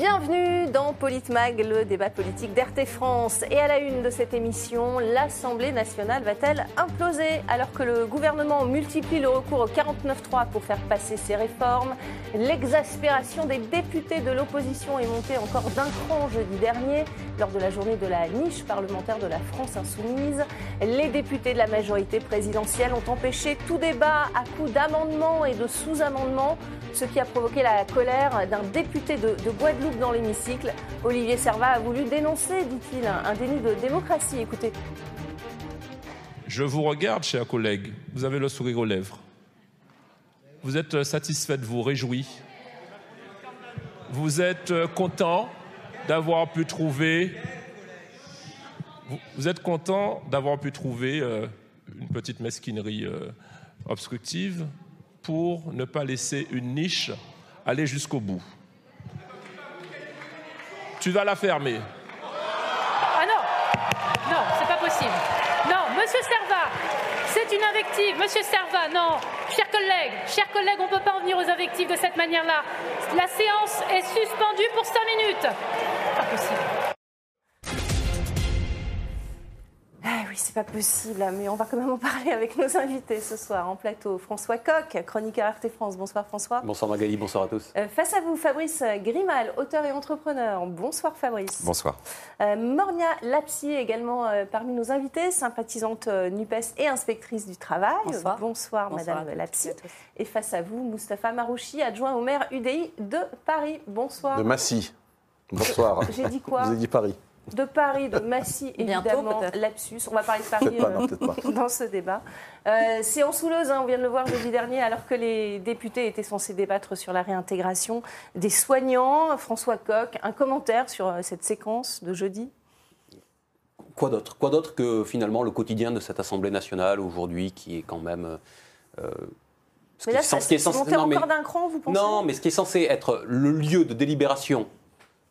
Bienvenue dans Politmag, le débat politique d'RT France. Et à la une de cette émission, l'Assemblée nationale va-t-elle imploser alors que le gouvernement multiplie le recours au 49.3 pour faire passer ses réformes? L'exaspération des députés de l'opposition est montée encore d'un cran jeudi dernier lors de la journée de la niche parlementaire de la France insoumise. Les députés de la majorité présidentielle ont empêché tout débat à coups d'amendements et de sous-amendements ce qui a provoqué la colère d'un député de, Guadeloupe dans l'hémicycle. Olivier Servat a voulu dénoncer, dit-il, un déni de démocratie. Écoutez. Je vous regarde, chers collègues. Vous avez le sourire aux lèvres. Vous êtes satisfait vous, réjoui. Vous êtes content d'avoir pu trouver. Vous êtes content d'avoir pu trouver euh, une petite mesquinerie euh, obstructive pour ne pas laisser une niche aller jusqu'au bout. Tu vas la fermer. Ah non Non, c'est pas possible. Non, monsieur Servat, c'est une invective. Monsieur Servat, non. Chers collègues, chers collègues, on ne peut pas en venir aux invectives de cette manière-là. La séance est suspendue pour cinq minutes. Pas possible. Ah oui, c'est pas possible, mais on va quand même en parler avec nos invités ce soir en plateau. François Coq, chroniqueur RT France. Bonsoir François. Bonsoir Magali, bonsoir à tous. Euh, face à vous, Fabrice Grimal, auteur et entrepreneur. Bonsoir Fabrice. Bonsoir. Euh, Mornia Lapsi, également euh, parmi nos invités, sympathisante NUPES et inspectrice du travail. Bonsoir. Bonsoir, Madame Lapsi. Et face à vous, Moustapha Marouchi, adjoint au maire UDI de Paris. Bonsoir. De Massy. Bonsoir. J'ai dit quoi? Vous avez dit Paris de Paris, de Massy, évidemment, lapsus. On va parler de Paris euh, dans ce débat. Euh, c'est en souleuse, hein, on vient de le voir jeudi dernier, alors que les députés étaient censés débattre sur la réintégration des soignants. François Coq, un commentaire sur euh, cette séquence de jeudi? Quoi d'autre? Quoi d'autre que finalement le quotidien de cette Assemblée nationale aujourd'hui qui est quand même... mais là, ça, est monté encore d'un cran, vous pensez? Non, mais ce qui est censé être le lieu de délibération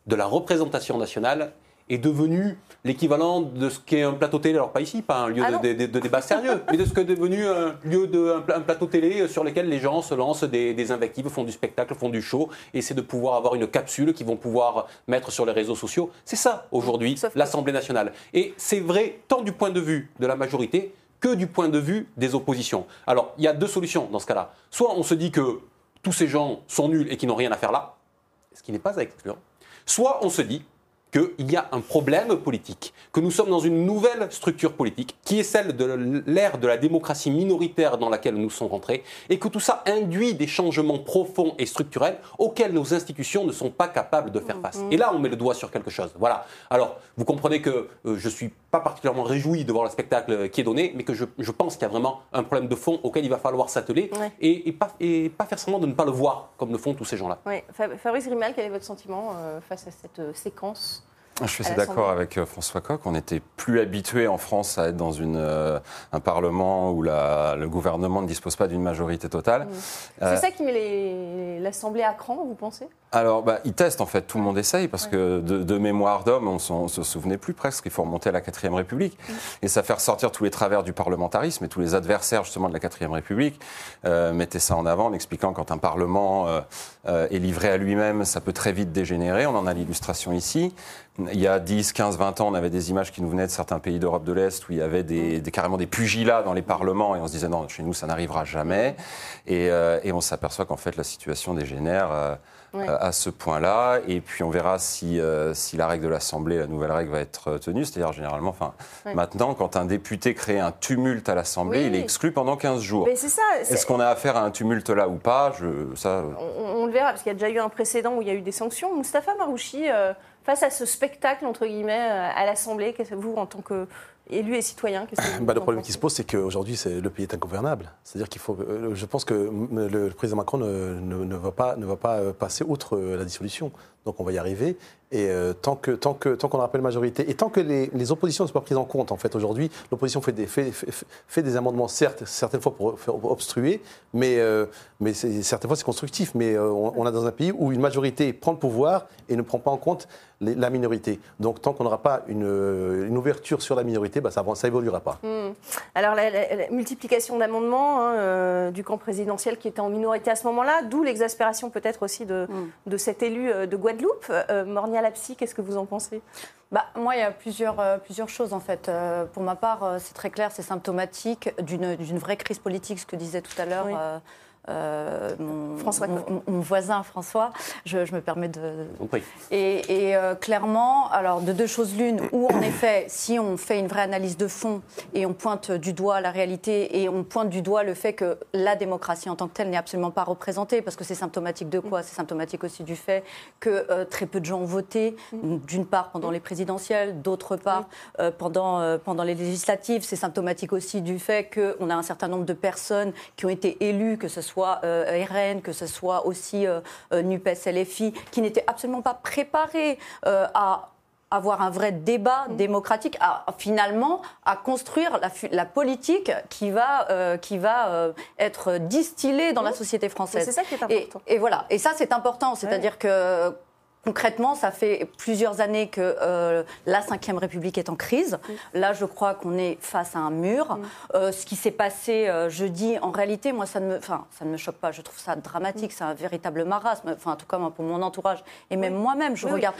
de la représentation nationale est devenu l'équivalent de ce qu'est un plateau télé, alors pas ici, pas un lieu ah de, débat sérieux, mais de ce qu'est devenu un lieu de un, plateau télé sur lequel les gens se lancent des, invectives, font du spectacle, font du show, et c'est de pouvoir avoir une capsule qu'ils vont pouvoir mettre sur les réseaux sociaux. C'est ça aujourd'hui l'Assemblée nationale. Et c'est vrai tant du point de vue de la majorité que du point de vue des oppositions. Alors il y a deux solutions dans ce cas-là. Soit on se dit que tous ces gens sont nuls et qu'ils n'ont rien à faire là, ce qui n'est pas à exclure. Soit on se dit qu'il y a un problème politique, que nous sommes dans une nouvelle structure politique, qui est celle de l'ère de la démocratie minoritaire dans laquelle nous sommes rentrés, et que tout ça induit des changements profonds et structurels auxquels nos institutions ne sont pas capables de faire face. Mm-hmm. Et là, on met le doigt sur quelque chose. Voilà. Alors, vous comprenez que euh, je suis pas particulièrement réjoui de voir le spectacle qui est donné, mais que je, pense qu'il y a vraiment un problème de fond auquel il va falloir s'atteler et, pas, et pas faire semblant de ne pas le voir comme le font tous ces gens-là. Oui. Fabrice Grimal, quel est votre sentiment euh, face à cette euh, séquence je suis assez d'accord avec euh, François Coq. On n'était plus habitué en France à être dans une, euh, un Parlement où la, le gouvernement ne dispose pas d'une majorité totale. Mmh. C'est euh, ça qui met l'Assemblée à cran, vous pensez? Alors, bah, ils testent en fait. Tout le monde essaye parce que de, mémoire d'homme, on ne se souvenait plus presque. Il faut remonter à la 4ème République mmh. et ça fait ressortir tous les travers du parlementarisme et tous les adversaires justement de la 4ème République mettaient ça en avant en expliquant quand un Parlement est livré à lui-même, ça peut très vite dégénérer. On en a l'illustration ici. Il y a 10, 15, 20 ans, on avait des images qui nous venaient de certains pays d'Europe de l'Est où il y avait des, carrément des pugilats dans les parlements et on se disait non, chez nous ça n'arrivera jamais. Et, euh, on s'aperçoit qu'en fait la situation dégénère. Euh, à ce point-là. Et puis on verra si, euh, si la règle de l'Assemblée, la nouvelle règle, va être tenue. C'est-à-dire généralement, enfin, maintenant, quand un député crée un tumulte à l'Assemblée, il est exclu pendant 15 jours. Est-ce qu'on a affaire à un tumulte là ou pas? Je, ça... on, le verra, parce qu'il y a déjà eu un précédent où il y a eu des sanctions. Moustapha Marouchi, face à ce spectacle, entre guillemets, euh, à l'Assemblée Vous, en tant que élus et citoyens bah, Le problème qui se pose, c'est qu'aujourd'hui, le pays est ingouvernable. C'est-à-dire qu'il faut. Euh, je pense que le président Macron ne, ne, va, pas, ne va pas euh, passer outre la dissolution. Donc on va y arriver. Et tant qu'on tant que, tant qu'on n'aura pas une majorité, et tant que les, les, oppositions ne sont pas prises en compte, en fait, aujourd'hui, l'opposition fait des, fait, fait, des amendements, certes, certaines fois pour, obstruer, mais, mais certaines fois c'est constructif. Mais on, on est dans un pays où une majorité prend le pouvoir et ne prend pas en compte la minorité. Donc tant qu'on n'aura pas une, ouverture sur la minorité, bah, ça n'évoluera pas. Hmm. Alors la, multiplication d'amendements hein, euh, du camp présidentiel qui était en minorité à ce moment-là, d'où l'exaspération peut-être aussi de, hmm. de cet élu euh, de Guadeloupe Guadeloupe. Euh, Mornia Lapsi, qu'est-ce que vous en pensez? Bah, moi, il y a plusieurs, euh, plusieurs choses en fait. Euh, pour ma part, euh, c'est très clair, c'est symptomatique d'une d'une vraie crise politique, ce que disait tout à l'heure. Oui. Euh, mon, François mon, Coq. mon voisin François, je, je me permets de, Compris. et, et, euh, clairement, alors de deux choses l'une, où en effet, si on fait une vraie analyse de fond et on pointe du doigt la réalité et on pointe du doigt le fait que la démocratie en tant que telle n'est absolument pas représentée, parce que c'est symptomatique de quoi? C'est symptomatique aussi du fait que euh, très peu de gens ont voté, d'une part pendant les présidentielles, d'autre part euh, pendant, euh, pendant les législatives. C'est symptomatique aussi du fait qu'on a un certain nombre de personnes qui ont été élues, que ce soit euh, RN, que ce soit aussi euh, euh, NUPES, LFI, qui n'étaient absolument pas préparées euh, à avoir un vrai débat démocratique, à, finalement à construire la, politique qui va, euh, qui va euh, être distillée dans la société française. c'est ça qui est important. Et, voilà, et ça c'est important, c'est-à-dire que concrètement, ça fait plusieurs années que euh, la Ve République est en crise. Là, je crois qu'on est face à un mur. Euh, ce qui s'est passé euh, jeudi, en réalité, moi, ça ne, me, enfin, ça ne me choque pas. Je trouve ça dramatique. C'est un véritable marasme. Enfin, en tout cas, moi, pour mon entourage et même moi-même, je Oui, regarde.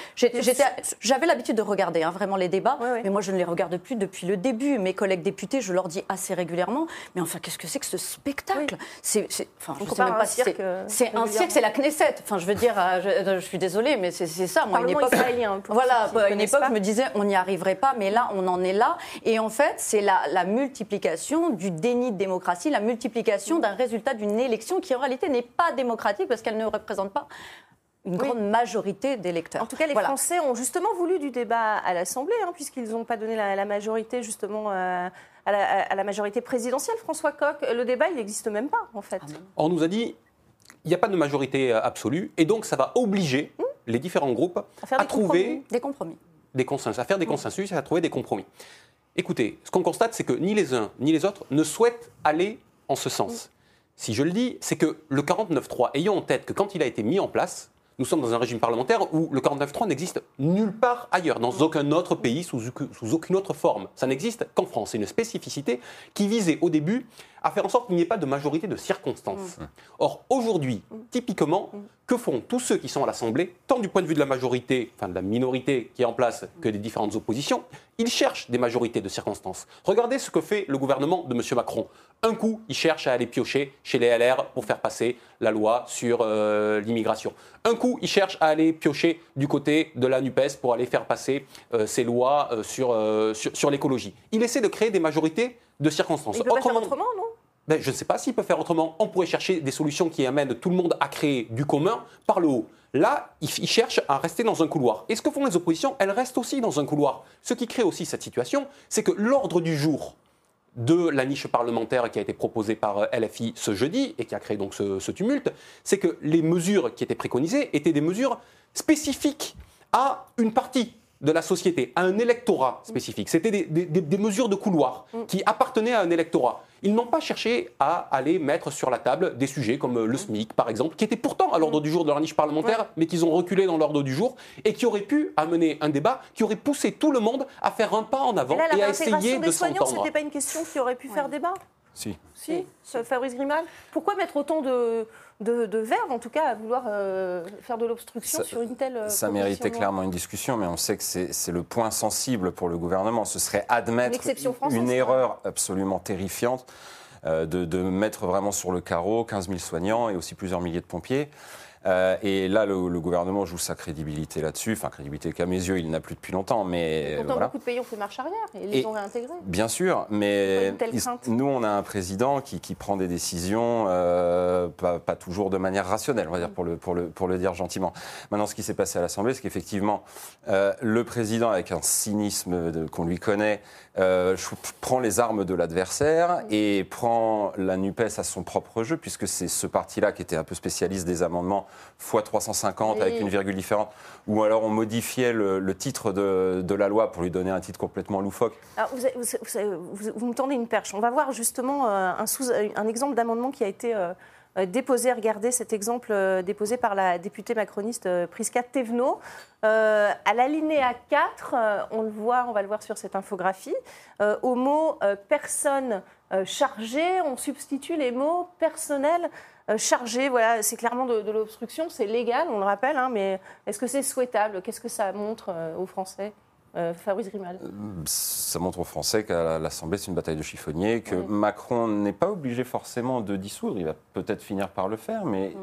J'avais l'habitude de regarder hein, vraiment les débats, mais moi, je ne les regarde plus depuis le début. Mes collègues députés, je leur dis assez régulièrement, mais enfin, qu'est-ce que c'est que ce spectacle? C'est, enfin, je sais compare même à pas un si cirque, c'est, euh, c'est un cirque, c'est la Knesset. Enfin, je veux dire, je, je suis désolée, mais c'est, c'est ça. Moi, une époque, israélien, voilà, à une connaissent époque, pas. je me disais, on n'y arriverait pas, mais là, on en est là. Et en fait, c'est la, la multiplication du déni de démocratie, la multiplication d'un résultat d'une élection qui, en réalité, n'est pas démocratique parce qu'elle ne représente pas une grande majorité d'électeurs. En tout cas, les Voilà. Français ont justement voulu du débat à l'Assemblée, hein, puisqu'ils n'ont pas donné la, la majorité justement euh, à, la, à la majorité présidentielle. François Coq, le débat, il n'existe même pas en fait. On nous a dit il n'y a pas de majorité euh, absolue et donc ça va obliger les différents groupes À trouver compromis. Des compromis. des consensus, à faire des consensus et à trouver des compromis. Écoutez, ce qu'on constate, c'est que ni les uns ni les autres ne souhaitent aller en ce sens. Si je le dis, c'est que le 49.3, ayant en tête que quand il a été mis en place, nous sommes dans un régime parlementaire où le 49.3 n'existe nulle part ailleurs, dans aucun autre pays, sous, sous aucune autre forme. Ça n'existe qu'en France. C'est une spécificité qui visait au début à faire en sorte qu'il n'y ait pas de majorité de circonstances. Or, aujourd'hui, typiquement, que font tous ceux qui sont à l'Assemblée, tant du point de vue de la majorité, enfin de la minorité qui est en place, que des différentes oppositions Ils cherchent des majorités de circonstances. Regardez ce que fait le gouvernement de M. Macron. Un coup, il cherche à aller piocher chez les LR pour faire passer la loi sur euh, l'immigration. Un coup, il cherche à aller piocher du côté de la NUPES pour aller faire passer euh, ses lois euh, sur, sur, sur l'écologie. Il essaie de créer des majorités de circonstances. Il peut pas faire autrement, non? Ben, je ne sais pas s'il peut faire autrement. On pourrait chercher des solutions qui amènent tout le monde à créer du commun par le haut. Là, il, il cherche à rester dans un couloir. Et ce que font les oppositions, elles restent aussi dans un couloir. Ce qui crée aussi cette situation, c'est que l'ordre du jour de la niche parlementaire qui a été proposée par euh, LFI ce jeudi et qui a créé donc ce, ce tumulte, c'est que les mesures qui étaient préconisées étaient des mesures spécifiques à une partie de la société, à un électorat spécifique. C'était des, des- des- des mesures de couloir qui appartenaient à un électorat. Ils n'ont pas cherché à aller mettre sur la table des sujets comme euh, le SMIC, par exemple, qui étaient pourtant à l'ordre du jour de la niche parlementaire, mais qu'ils ont reculé dans l'ordre du jour et qui auraient pu amener un débat qui aurait poussé tout le monde à faire un pas en avant Et là, et la à essayer de des soignants, s'entendre. c'était pas une question qui aurait pu faire débat? Si. Si, ce Fabrice Grimal? Pourquoi mettre autant de, de, de verve, en tout cas, à vouloir euh, faire de l'obstruction sur une telle. euh, Ça méritait clairement une discussion, mais on sait que c'est le point sensible pour le gouvernement. Ce serait admettre Une française, erreur absolument terrifiante euh, de, de mettre vraiment sur le carreau 15 000 soignants et aussi plusieurs milliers de pompiers. Euh, et là, le, le gouvernement joue sa crédibilité là-dessus. Enfin, crédibilité qu'à mes yeux, il n'a plus depuis longtemps, mais Pourtant, voilà. beaucoup de pays ont fait marche arrière et ils les ont réintégrés. Bien sûr, mais nous, on a un président qui, qui prend des décisions euh, pas, pas toujours de manière rationnelle, on va dire, pour le, pour le, pour le dire gentiment. Maintenant, ce qui s'est passé à l'Assemblée, c'est qu'effectivement, euh, le président, avec un cynisme qu'on lui connaît, euh, prend les armes de l'adversaire et prend la NUPES à son propre jeu, puisque c'est ce parti-là qui était un peu spécialiste des amendements x 350 Oui. avec une virgule différente, ou alors on modifiait le, le titre de, de la loi pour lui donner un titre complètement loufoque. Alors, vous, avez- vous- vous- vous- vous me tendez une perche. On va voir justement euh, un, sous- un exemple d'amendement qui a été euh, euh, déposé, regardez cet exemple euh, déposé par la députée macroniste euh, Prisca Thévenot. Euh, à l'alinéa 4, euh, on le voit, on va le voir sur cette infographie, euh, au mot euh, personne euh, chargée, on substitue les mots personnel euh, chargé. Voilà, c'est clairement de, l'obstruction, c'est légal, on le rappelle, hein, mais est-ce que c'est souhaitable? Qu'est-ce que ça montre euh, aux Français? Euh, Fabrice Grimal Ça montre aux Français qu'à l'Assemblée, c'est une bataille de chiffonniers, que Oui. Macron n'est pas obligé forcément de dissoudre. Il va peut-être finir par le faire, mais Mm.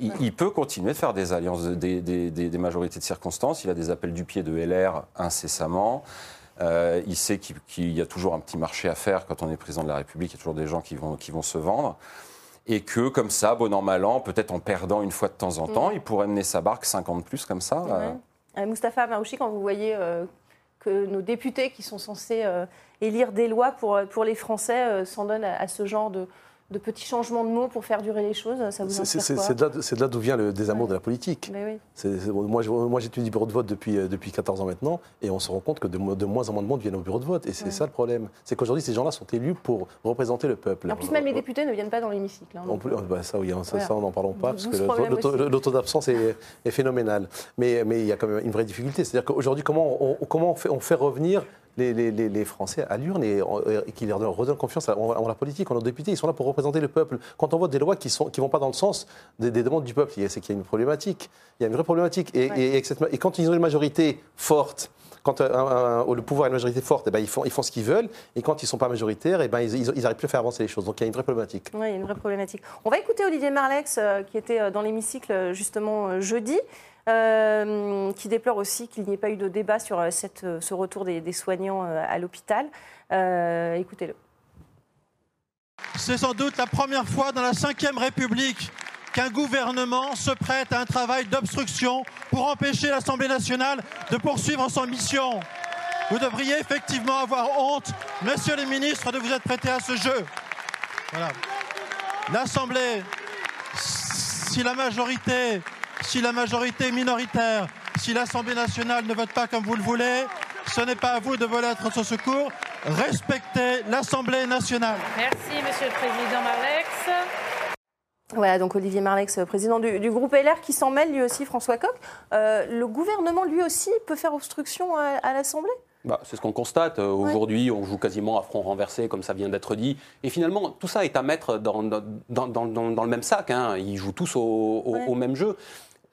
il, il peut continuer de faire des alliances, de- des, des- des- des majorités de circonstances. Il a des appels du pied de LR incessamment. Euh, il sait qu'il y a toujours un petit marché à faire quand on est président de la République. Il y a toujours des gens qui vont, qui vont se vendre. Et que, comme ça, bon an, mal an, peut-être en perdant une fois de temps en temps, il pourrait mener sa barque 50 plus comme ça. Euh, Euh, Moustapha Marouchi, quand vous voyez euh, que nos députés qui sont censés euh, élire des lois pour, pour les Français euh, s'en donnent à, à ce genre de, de petits changements de mots pour faire durer les choses, ça vous C'est- inspire de là- d'où vient le désamour de la politique. Mais oui. Moi, j'étudie le bureau de vote depuis, euh, depuis 14 ans maintenant, et on se rend compte que de, mo- de moins en moins de monde viennent au bureau de vote. Et c'est ça le problème. C'est qu'aujourd'hui, ces gens-là sont élus pour représenter le peuple. En plus, même les députés ne viennent pas dans l'hémicycle. hein, peut- bah, ça, oui, hein, ça, ça, on n'en parlons pas, parce que taux d'absence est, est phénoménal. Mais, mais il y a quand même une vraie difficulté. C'est-à-dire qu'aujourd'hui, comment, on, comment on, fait, on fait revenir les, les- les- les Français à l'urne et, et qu'ils leur donnent- redonnent confiance en, la politique, en nos députés Ils sont là pour représenter le peuple. Quand on vote des lois qui ne qui vont pas dans le sens des, des demandes du peuple, c'est qu'il y a une problématique. Il y a une vraie problématique. Et, Ouais. et- et que cette- et quand ils ont une majorité forte, quand un- un- un- le pouvoir a une majorité forte, eh ben, ils, font, ils font ce qu'ils veulent. Et quand ils ne sont pas majoritaires, eh ben, ils n'arrivent plus à faire avancer les choses. Donc il y a une vraie problématique. Oui, il y a une vraie problématique. On va écouter Olivier Marlex, euh, qui était euh, dans l'hémicycle euh, justement euh, jeudi, euh, qui déplore aussi qu'il n'y ait pas eu de débat sur euh, euh, ce retour des, soignants euh, à l'hôpital. Écoutez-le. C'est sans doute la première fois dans la Ve République qu'un gouvernement se prête à un travail d'obstruction pour empêcher l'Assemblée nationale de poursuivre son mission. Vous devriez effectivement avoir honte, messieurs les ministres, de vous être prêtés à ce jeu. L'Assemblée, si la majorité, si la majorité est minoritaire, si l'Assemblée nationale ne vote pas comme vous le voulez, ce n'est pas à vous de voler à notre secours. Respectez l'Assemblée nationale. Merci, Monsieur le Président Marlex. Voilà, donc Olivier Marlex, euh, président du, du groupe LR, qui s'en mêle lui aussi, François Coq. Euh, le gouvernement, lui aussi, peut faire obstruction à, à l'Assemblée? Bah, c'est ce qu'on constate. Euh, Aujourd'hui, on joue quasiment à front renversé, comme ça vient d'être dit. Et finalement, tout ça est à mettre dans, dans, dans- dans- dans le même sac. hein. Ils jouent tous au, au- Ouais. au même jeu.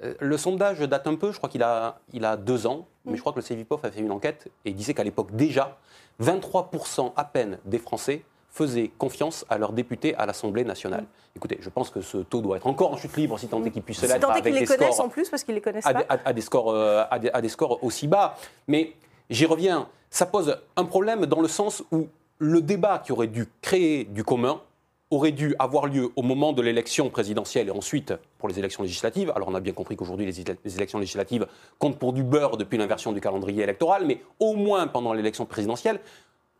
Euh, Le sondage date un peu, je crois qu'il a, il a deux ans, mais je crois que le CEVIPOF a fait une enquête et il disait qu'à l'époque déjà, 23% à peine des Français faisaient confiance à leurs députés à l'Assemblée nationale. Écoutez, je pense que ce taux doit être encore en chute libre si tant est qu'il puisse Si l'être tant est avec qu'ils les des connaissent en plus, parce qu'ils les connaissent pas. à- à des scores, euh, à, des, à des scores aussi bas. Mais j'y reviens, ça pose un problème dans le sens où le débat qui aurait dû créer du commun aurait dû avoir lieu au moment de l'élection présidentielle et ensuite pour les élections législatives. Alors on a bien compris qu'aujourd'hui les, éle- les élections législatives comptent pour du beurre depuis l'inversion du calendrier électoral, mais au moins pendant l'élection présidentielle,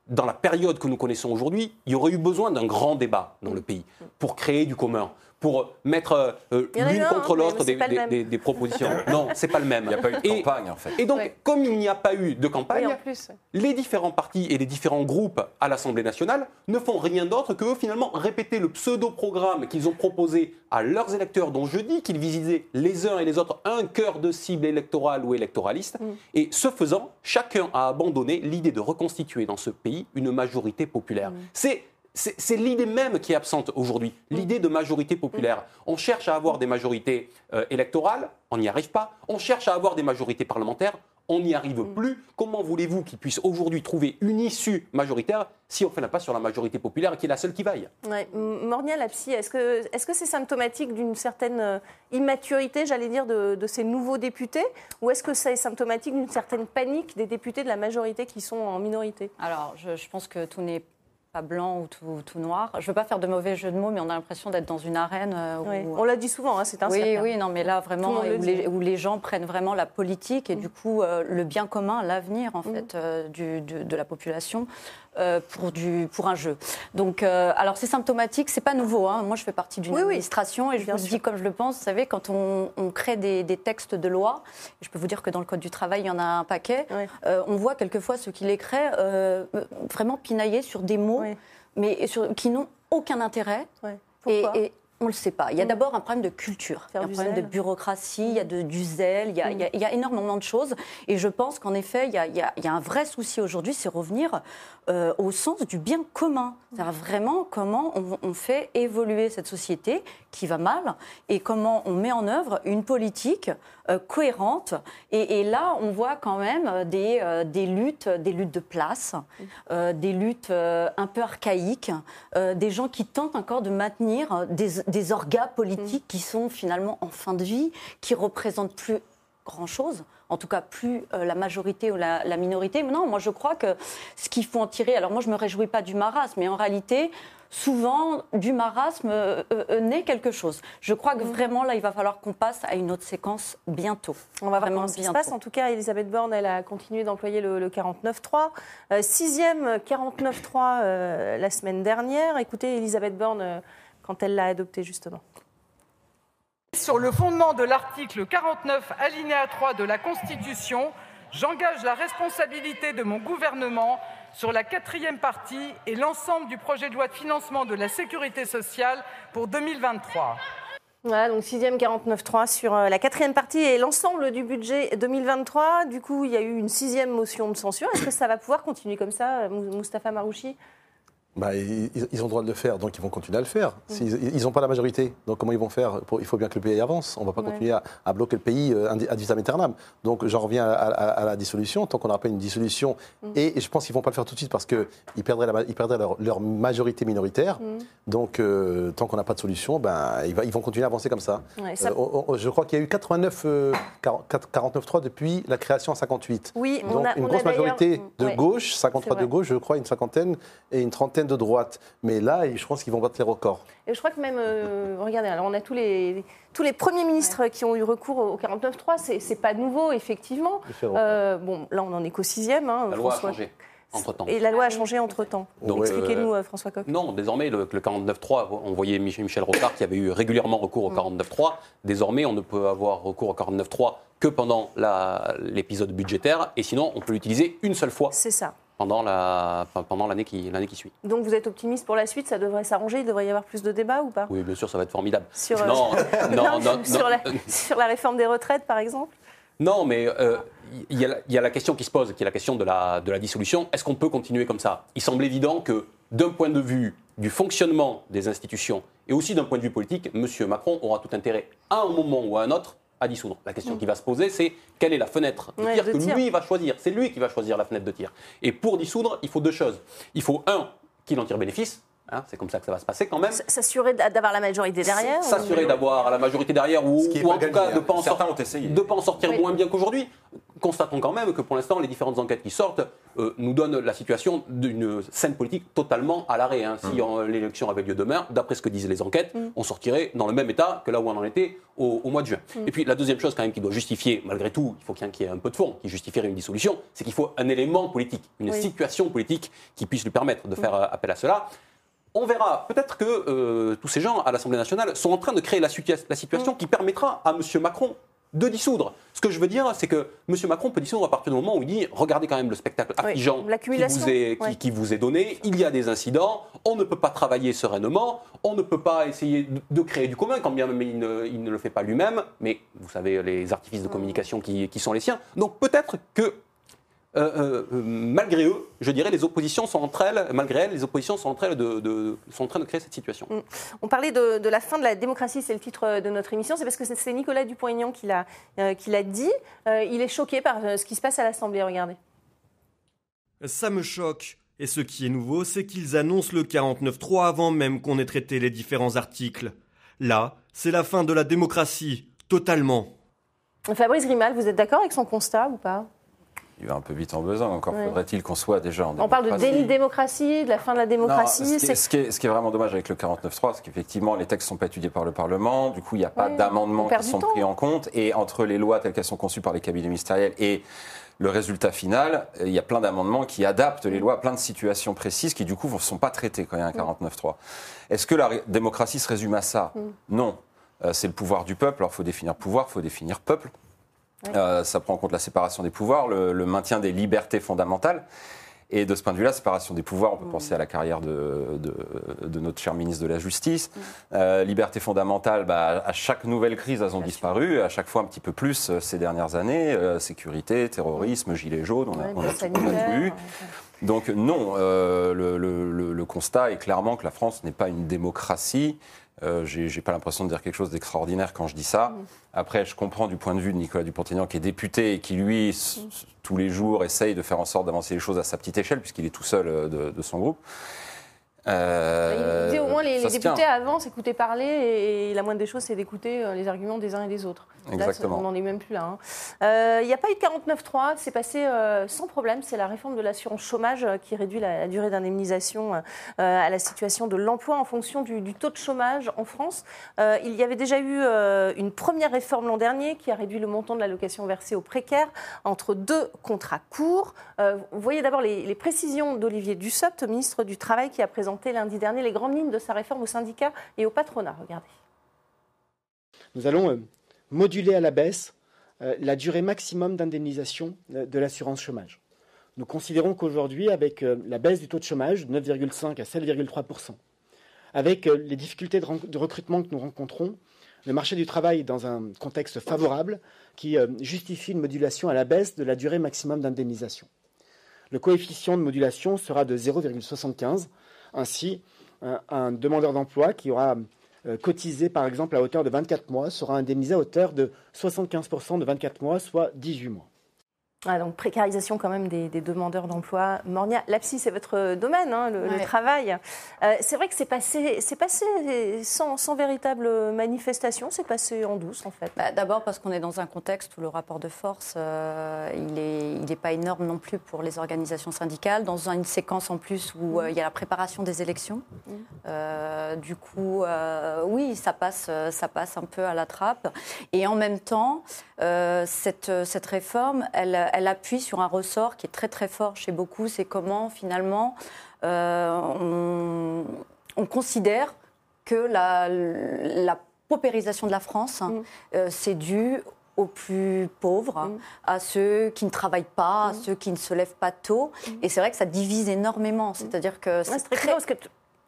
dans la période que nous connaissons aujourd'hui, il y aurait eu besoin d'un grand débat dans le pays pour créer du commun, pour mettre euh, Il y en a eu l'une un, contre hein, l'autre des, propositions. Non, c'est pas le même. Il n'y a pas eu de Et- campagne, en fait. Et donc, Ouais. comme il n'y a pas eu de campagne, Oui, en plus. les différents partis et les différents groupes à l'Assemblée nationale ne font rien d'autre que finalement répéter le pseudo-programme qu'ils ont proposé à leurs électeurs, dont je dis qu'ils visaient les uns et les autres un cœur de cible électorale ou électoraliste. Et ce faisant, chacun a abandonné l'idée de reconstituer dans ce pays une majorité populaire. C'est c'est c'est l'idée même qui est absente aujourd'hui, l'idée de majorité populaire. On cherche à avoir des majorités euh, électorales, on n'y arrive pas. On cherche à avoir des majorités parlementaires, on n'y arrive plus. Comment voulez-vous qu'ils puissent aujourd'hui trouver une issue majoritaire si on fait l'impasse sur la majorité populaire qui est la seule qui vaille? Ouais. Mornia Lapsi, est-ce que est-ce que c'est symptomatique d'une certaine euh, immaturité, j'allais dire, de, de ces nouveaux députés, ou est-ce que c'est symptomatique d'une certaine panique des députés de la majorité qui sont en minorité? Alors, je, je pense que tout n'est pas blanc ou tout, tout noir. Je ne veux pas faire de mauvais jeu de mots, mais on a l'impression d'être dans une arène euh, où... Ouais. On l'a dit souvent, hein, c'est un Oui, cercle. oui, non, mais là, vraiment, le où les, où les gens prennent vraiment la politique et Mm. du coup, euh, le bien commun, l'avenir, en Mm. fait, euh, du- du- de la population euh, pour, du, pour un jeu. Donc, euh, alors, c'est symptomatique, c'est pas nouveau. hein. Moi, je fais partie d'une Oui, oui. administration et je vous sûr. dis comme je le pense. Vous savez, quand on, on crée des, des textes de loi, je peux vous dire que dans le Code du travail, il y en a un paquet, euh, on voit quelquefois ceux qui les créent euh, vraiment pinailler sur des mots mais sur- qui n'ont aucun intérêt. Et on ne le sait pas. Il y a Mm. d'abord un problème de culture, il y a un problème de bureaucratie, il y a de- du zèle, il y a, il y a- il y a énormément de choses. Et je pense qu'en effet, il y, a, il y a- il y a un vrai souci aujourd'hui, c'est revenir euh, au sens du bien commun. C'est-à-dire vraiment comment on, on fait évoluer cette société qui va mal et comment on met en œuvre une politique euh, cohérente. Et, et là, on voit quand même euh, des, euh, des luttes, des luttes de place, euh, des luttes un peu archaïques, des gens qui tentent encore de maintenir des, des orgas politiques qui sont finalement en fin de vie, qui représentent plus grand-chose, en tout cas plus euh, la majorité ou la, la minorité. Non, moi je crois que ce qu'il faut en tirer, alors moi je me réjouis pas du marasme, mais en réalité, souvent du marasme euh, euh, naît quelque chose. Je crois que vraiment là, il va falloir qu'on passe à une autre séquence bientôt. On va voir Vraiment comment ça se bientôt. passe. En tout cas, Elisabeth Borne, elle a continué d'employer le, le 49.3. Euh, sixième 49.3 euh, la semaine dernière. Écoutez Elisabeth Borne euh, quand elle l'a adopté, justement. Sur le fondement de l'article 49 alinéa 3 de la Constitution, j'engage la responsabilité de mon gouvernement sur la quatrième partie et l'ensemble du projet de loi de financement de la sécurité sociale pour 2023. Voilà, donc sixième 49.3 sur euh, la quatrième partie et l'ensemble du budget 2023. Du coup, il y a eu une sixième motion de censure. Est-ce que ça va pouvoir continuer comme ça, euh, Mou- Moustapha Marouchi? Bah, ils, ils ont le droit de le faire, donc ils vont continuer à le faire. S'ils- Ils n'ont pas la majorité, donc comment ils vont faire Il faut bien que le pays avance. On ne va pas Ouais. continuer à, à bloquer le pays euh, ad vitam aeternam. Donc j'en reviens à, à- à la dissolution. Tant qu'on n'aura pas une dissolution, Mm. et, et je pense qu'ils ne vont pas le faire tout de suite parce qu'ils perdraient, la ma- ils perdraient leur, leur majorité minoritaire. Mm. Donc euh, tant qu'on n'a pas de solution, ben, ils, va- ils vont continuer à avancer comme ça. Ouais, ça- Euh, on- on- je crois qu'il y a eu 89, euh, 40 49.3 depuis la création en 58. Oui, on Donc a- une on a grosse d'ailleurs- majorité de Ouais. gauche, 53 C'est de gauche, je crois, une cinquantaine et une trentaine de droite. Mais là, je pense qu'ils vont battre les records. Et je crois que même, euh, regardez, alors on a tous les, tous les premiers ministres qui ont eu recours au 49.3. C'est, c'est pas nouveau, effectivement. Euh, bon, là, on en est qu'au sixième. hein, La loi a François. changé entre-temps. Et la loi a changé entre-temps. Donc, Expliquez-nous, euh, François Coq. Non, désormais, le, le 49.3, on voyait Michel, Michel Rocard qui avait eu régulièrement recours au 49.3. Désormais, on ne peut avoir recours au 49.3 que pendant l'épisode budgétaire, et sinon, on peut l'utiliser une seule fois C'est ça. Pendant la- pendant l'année qui, l'année qui suit. Donc vous êtes optimiste pour la suite, ça devrait s'arranger, il devrait y avoir plus de débats ou pas? Oui, bien sûr, ça va être formidable. sur, euh, Non, non, sur, la, sur la réforme des retraites, par exemple? Non, mais euh, il y, a la- il y a la question qui se pose, qui est la question de la, de la dissolution. Est-ce qu'on peut continuer comme ça? Il semble évident que, d'un point de vue du fonctionnement des institutions et aussi d'un point de vue politique, M. Macron aura tout intérêt, à un moment ou à un autre, à dissoudre. La question qui va se poser, c'est quelle est la fenêtre de Mm. Ouais, tir de que tir. lui va choisir C'est lui qui va choisir la fenêtre de tir. Et pour dissoudre, il faut deux choses. Il faut, un, qu'il en tire bénéfice. Hein, c'est comme ça que ça va se passer quand même. S'assurer d'a- d'avoir la majorité derrière S'assurer ou- d'avoir la majorité derrière ou, en tout cas de hein. ne pas, en sortir- de pas en sortir Oui. moins bien qu'aujourd'hui. Constatons quand même que pour l'instant, les différentes enquêtes qui sortent euh, nous donnent la situation d'une scène politique totalement à l'arrêt. hein. Si euh, l'élection avait lieu demain, d'après ce que disent les enquêtes, on sortirait dans le même état que là où on en était au, au mois de juin. Et puis la deuxième chose quand même qui doit justifier, malgré tout, il faut qu'il y ait- qu'il y ait un peu de fond, qui justifierait une dissolution, c'est qu'il faut un élément politique, une Oui. situation politique qui puisse lui permettre de faire euh, appel à cela. On verra. Peut-être que euh, tous ces gens à l'Assemblée nationale sont en train de créer la, situa- la situation qui permettra à M. Macron de dissoudre. Ce que je veux dire, c'est que M. Macron peut dissoudre à partir du moment où il dit regardez quand même le spectacle Oui, affligeant qui, vous est, qui- ouais. qui vous est donné. Il y a des incidents. On ne peut pas travailler sereinement. On ne peut pas essayer de, de créer du commun, quand bien même il ne, il ne le fait pas lui-même. Mais vous savez, les artifices de communication qui, qui sont les siens. Donc peut-être que euh, euh, malgré eux, je dirais, les oppositions sont entre elles, malgré elles, les oppositions sont entre elles de, de- sont en train de créer cette situation. On parlait de, de la fin de la démocratie, c'est le titre de notre émission. C'est parce que c'est- Nicolas Dupont-Aignan qui l'a euh, qui l'a dit. Euh, il est choqué par euh, ce qui se passe à l'Assemblée. Regardez. Ça me choque. Et ce qui est nouveau, c'est qu'ils annoncent le 49.3 avant même qu'on ait traité les différents articles. Là, c'est la fin de la démocratie, totalement. Fabrice Grimal, vous êtes d'accord avec son constat ou pas? Il va un peu vite en besoin. Encore faudrait-il qu'on soit déjà en On parle de démocratie. déni de démocratie, de la fin de la Non, démocratie. ce, qui est, c'est- ce qui est- ce qui est vraiment dommage avec le 49.3, c'est qu'effectivement, les textes ne sont pas étudiés par le Parlement. Du coup, il n'y a pas d'amendements qui sont temps. pris en compte. Et entre les lois telles qu'elles sont conçues par les cabinets ministériels et le résultat final, il y a plein d'amendements qui adaptent les lois à plein de situations précises qui, du coup, ne sont pas traitées quand il y a un 49.3. Est-ce que la démocratie se résume à ça? Non. Euh, c'est le pouvoir du peuple. Alors, il faut définir pouvoir, il faut définir peuple. Euh, ça prend en compte la séparation des pouvoirs, le, le maintien des libertés fondamentales. Et de ce point de vue-là, séparation des pouvoirs, on peut penser à la carrière de, de, de notre cher ministre de la Justice. Euh, liberté fondamentale, bah, à chaque nouvelle crise, elles ont disparu, à chaque fois un petit peu plus euh, ces dernières années. Euh, sécurité, terrorisme, gilets jaunes, on a, Ouais, on a tout, on a tout sanitaire, eu. Donc non, euh, le, le- le- le constat est clairement que la France n'est pas une démocratie. Euh, J'ai pas l'impression de dire quelque chose d'extraordinaire quand je dis ça. Après, je comprends du point de vue de Nicolas Dupont-Aignan, qui est député et qui, lui, tous les jours, essaye de faire en sorte d'avancer les choses à sa petite échelle, puisqu'il est tout seul euh, de, de son groupe. Euh, Il disait au moins les, les députés avancent, écoutaient parler et, et la moindre des choses c'est d'écouter euh, les arguments des uns et des autres. Exactement. Là, on n'en est même plus là. hein. Euh, Il n'y a pas eu de 49.3, c'est passé euh, sans problème. C'est la réforme de l'assurance chômage euh, qui réduit la, la durée d'indemnisation euh, à la situation de l'emploi en fonction du, du taux de chômage en France. Euh, il y avait déjà eu euh, une première réforme l'an dernier qui a réduit le montant de l'allocation versée aux précaires entre deux contrats courts. Euh, vous voyez d'abord les, les précisions d'Olivier Dussopt, ministre du Travail, qui a présenté lundi dernier les grandes lignes de sa réforme aux syndicats et au patronat. Regardez. Nous allons moduler à la baisse euh, la durée maximum d'indemnisation euh, de l'assurance chômage. Nous considérons qu'aujourd'hui, avec euh, la baisse du taux de chômage de 9,5 à 7,3% avec les difficultés de, recrutement que nous rencontrons, le marché du travail est dans un contexte favorable qui justifie une modulation à la baisse de la durée maximum d'indemnisation. Le coefficient de modulation sera de 0,75. Ainsi, un, demandeur d'emploi qui aura cotisé, par exemple, à hauteur de 24 mois sera indemnisé à hauteur de 75% de 24 mois, soit 18 mois. Ah, donc précarisation quand même des, des demandeurs d'emploi. Mornia, l'APSI, c'est votre domaine, hein, le, travail. Euh, c'est vrai que c'est passé, c'est passé sans, sans véritable manifestation, c'est passé en douce en fait. Bah, D'abord parce qu'on est dans un contexte où le rapport de force, euh, il n'est il est pas énorme non plus pour les organisations syndicales, dans une séquence en plus où euh, il y a la préparation des élections. Euh, du coup, euh, oui, ça passe, euh, ça passe un peu à la trappe. Et en même temps, euh, cette, cette réforme, elle, elle appuie sur un ressort qui est très très fort chez beaucoup, c'est comment finalement euh, on, on considère que la, la paupérisation de la France, hein, euh, c'est dû aux plus pauvres, à ceux qui ne travaillent pas, à ceux qui ne se lèvent pas tôt. Et c'est vrai que ça divise énormément. C'est-à-dire que Ouais, c'est très clair parce que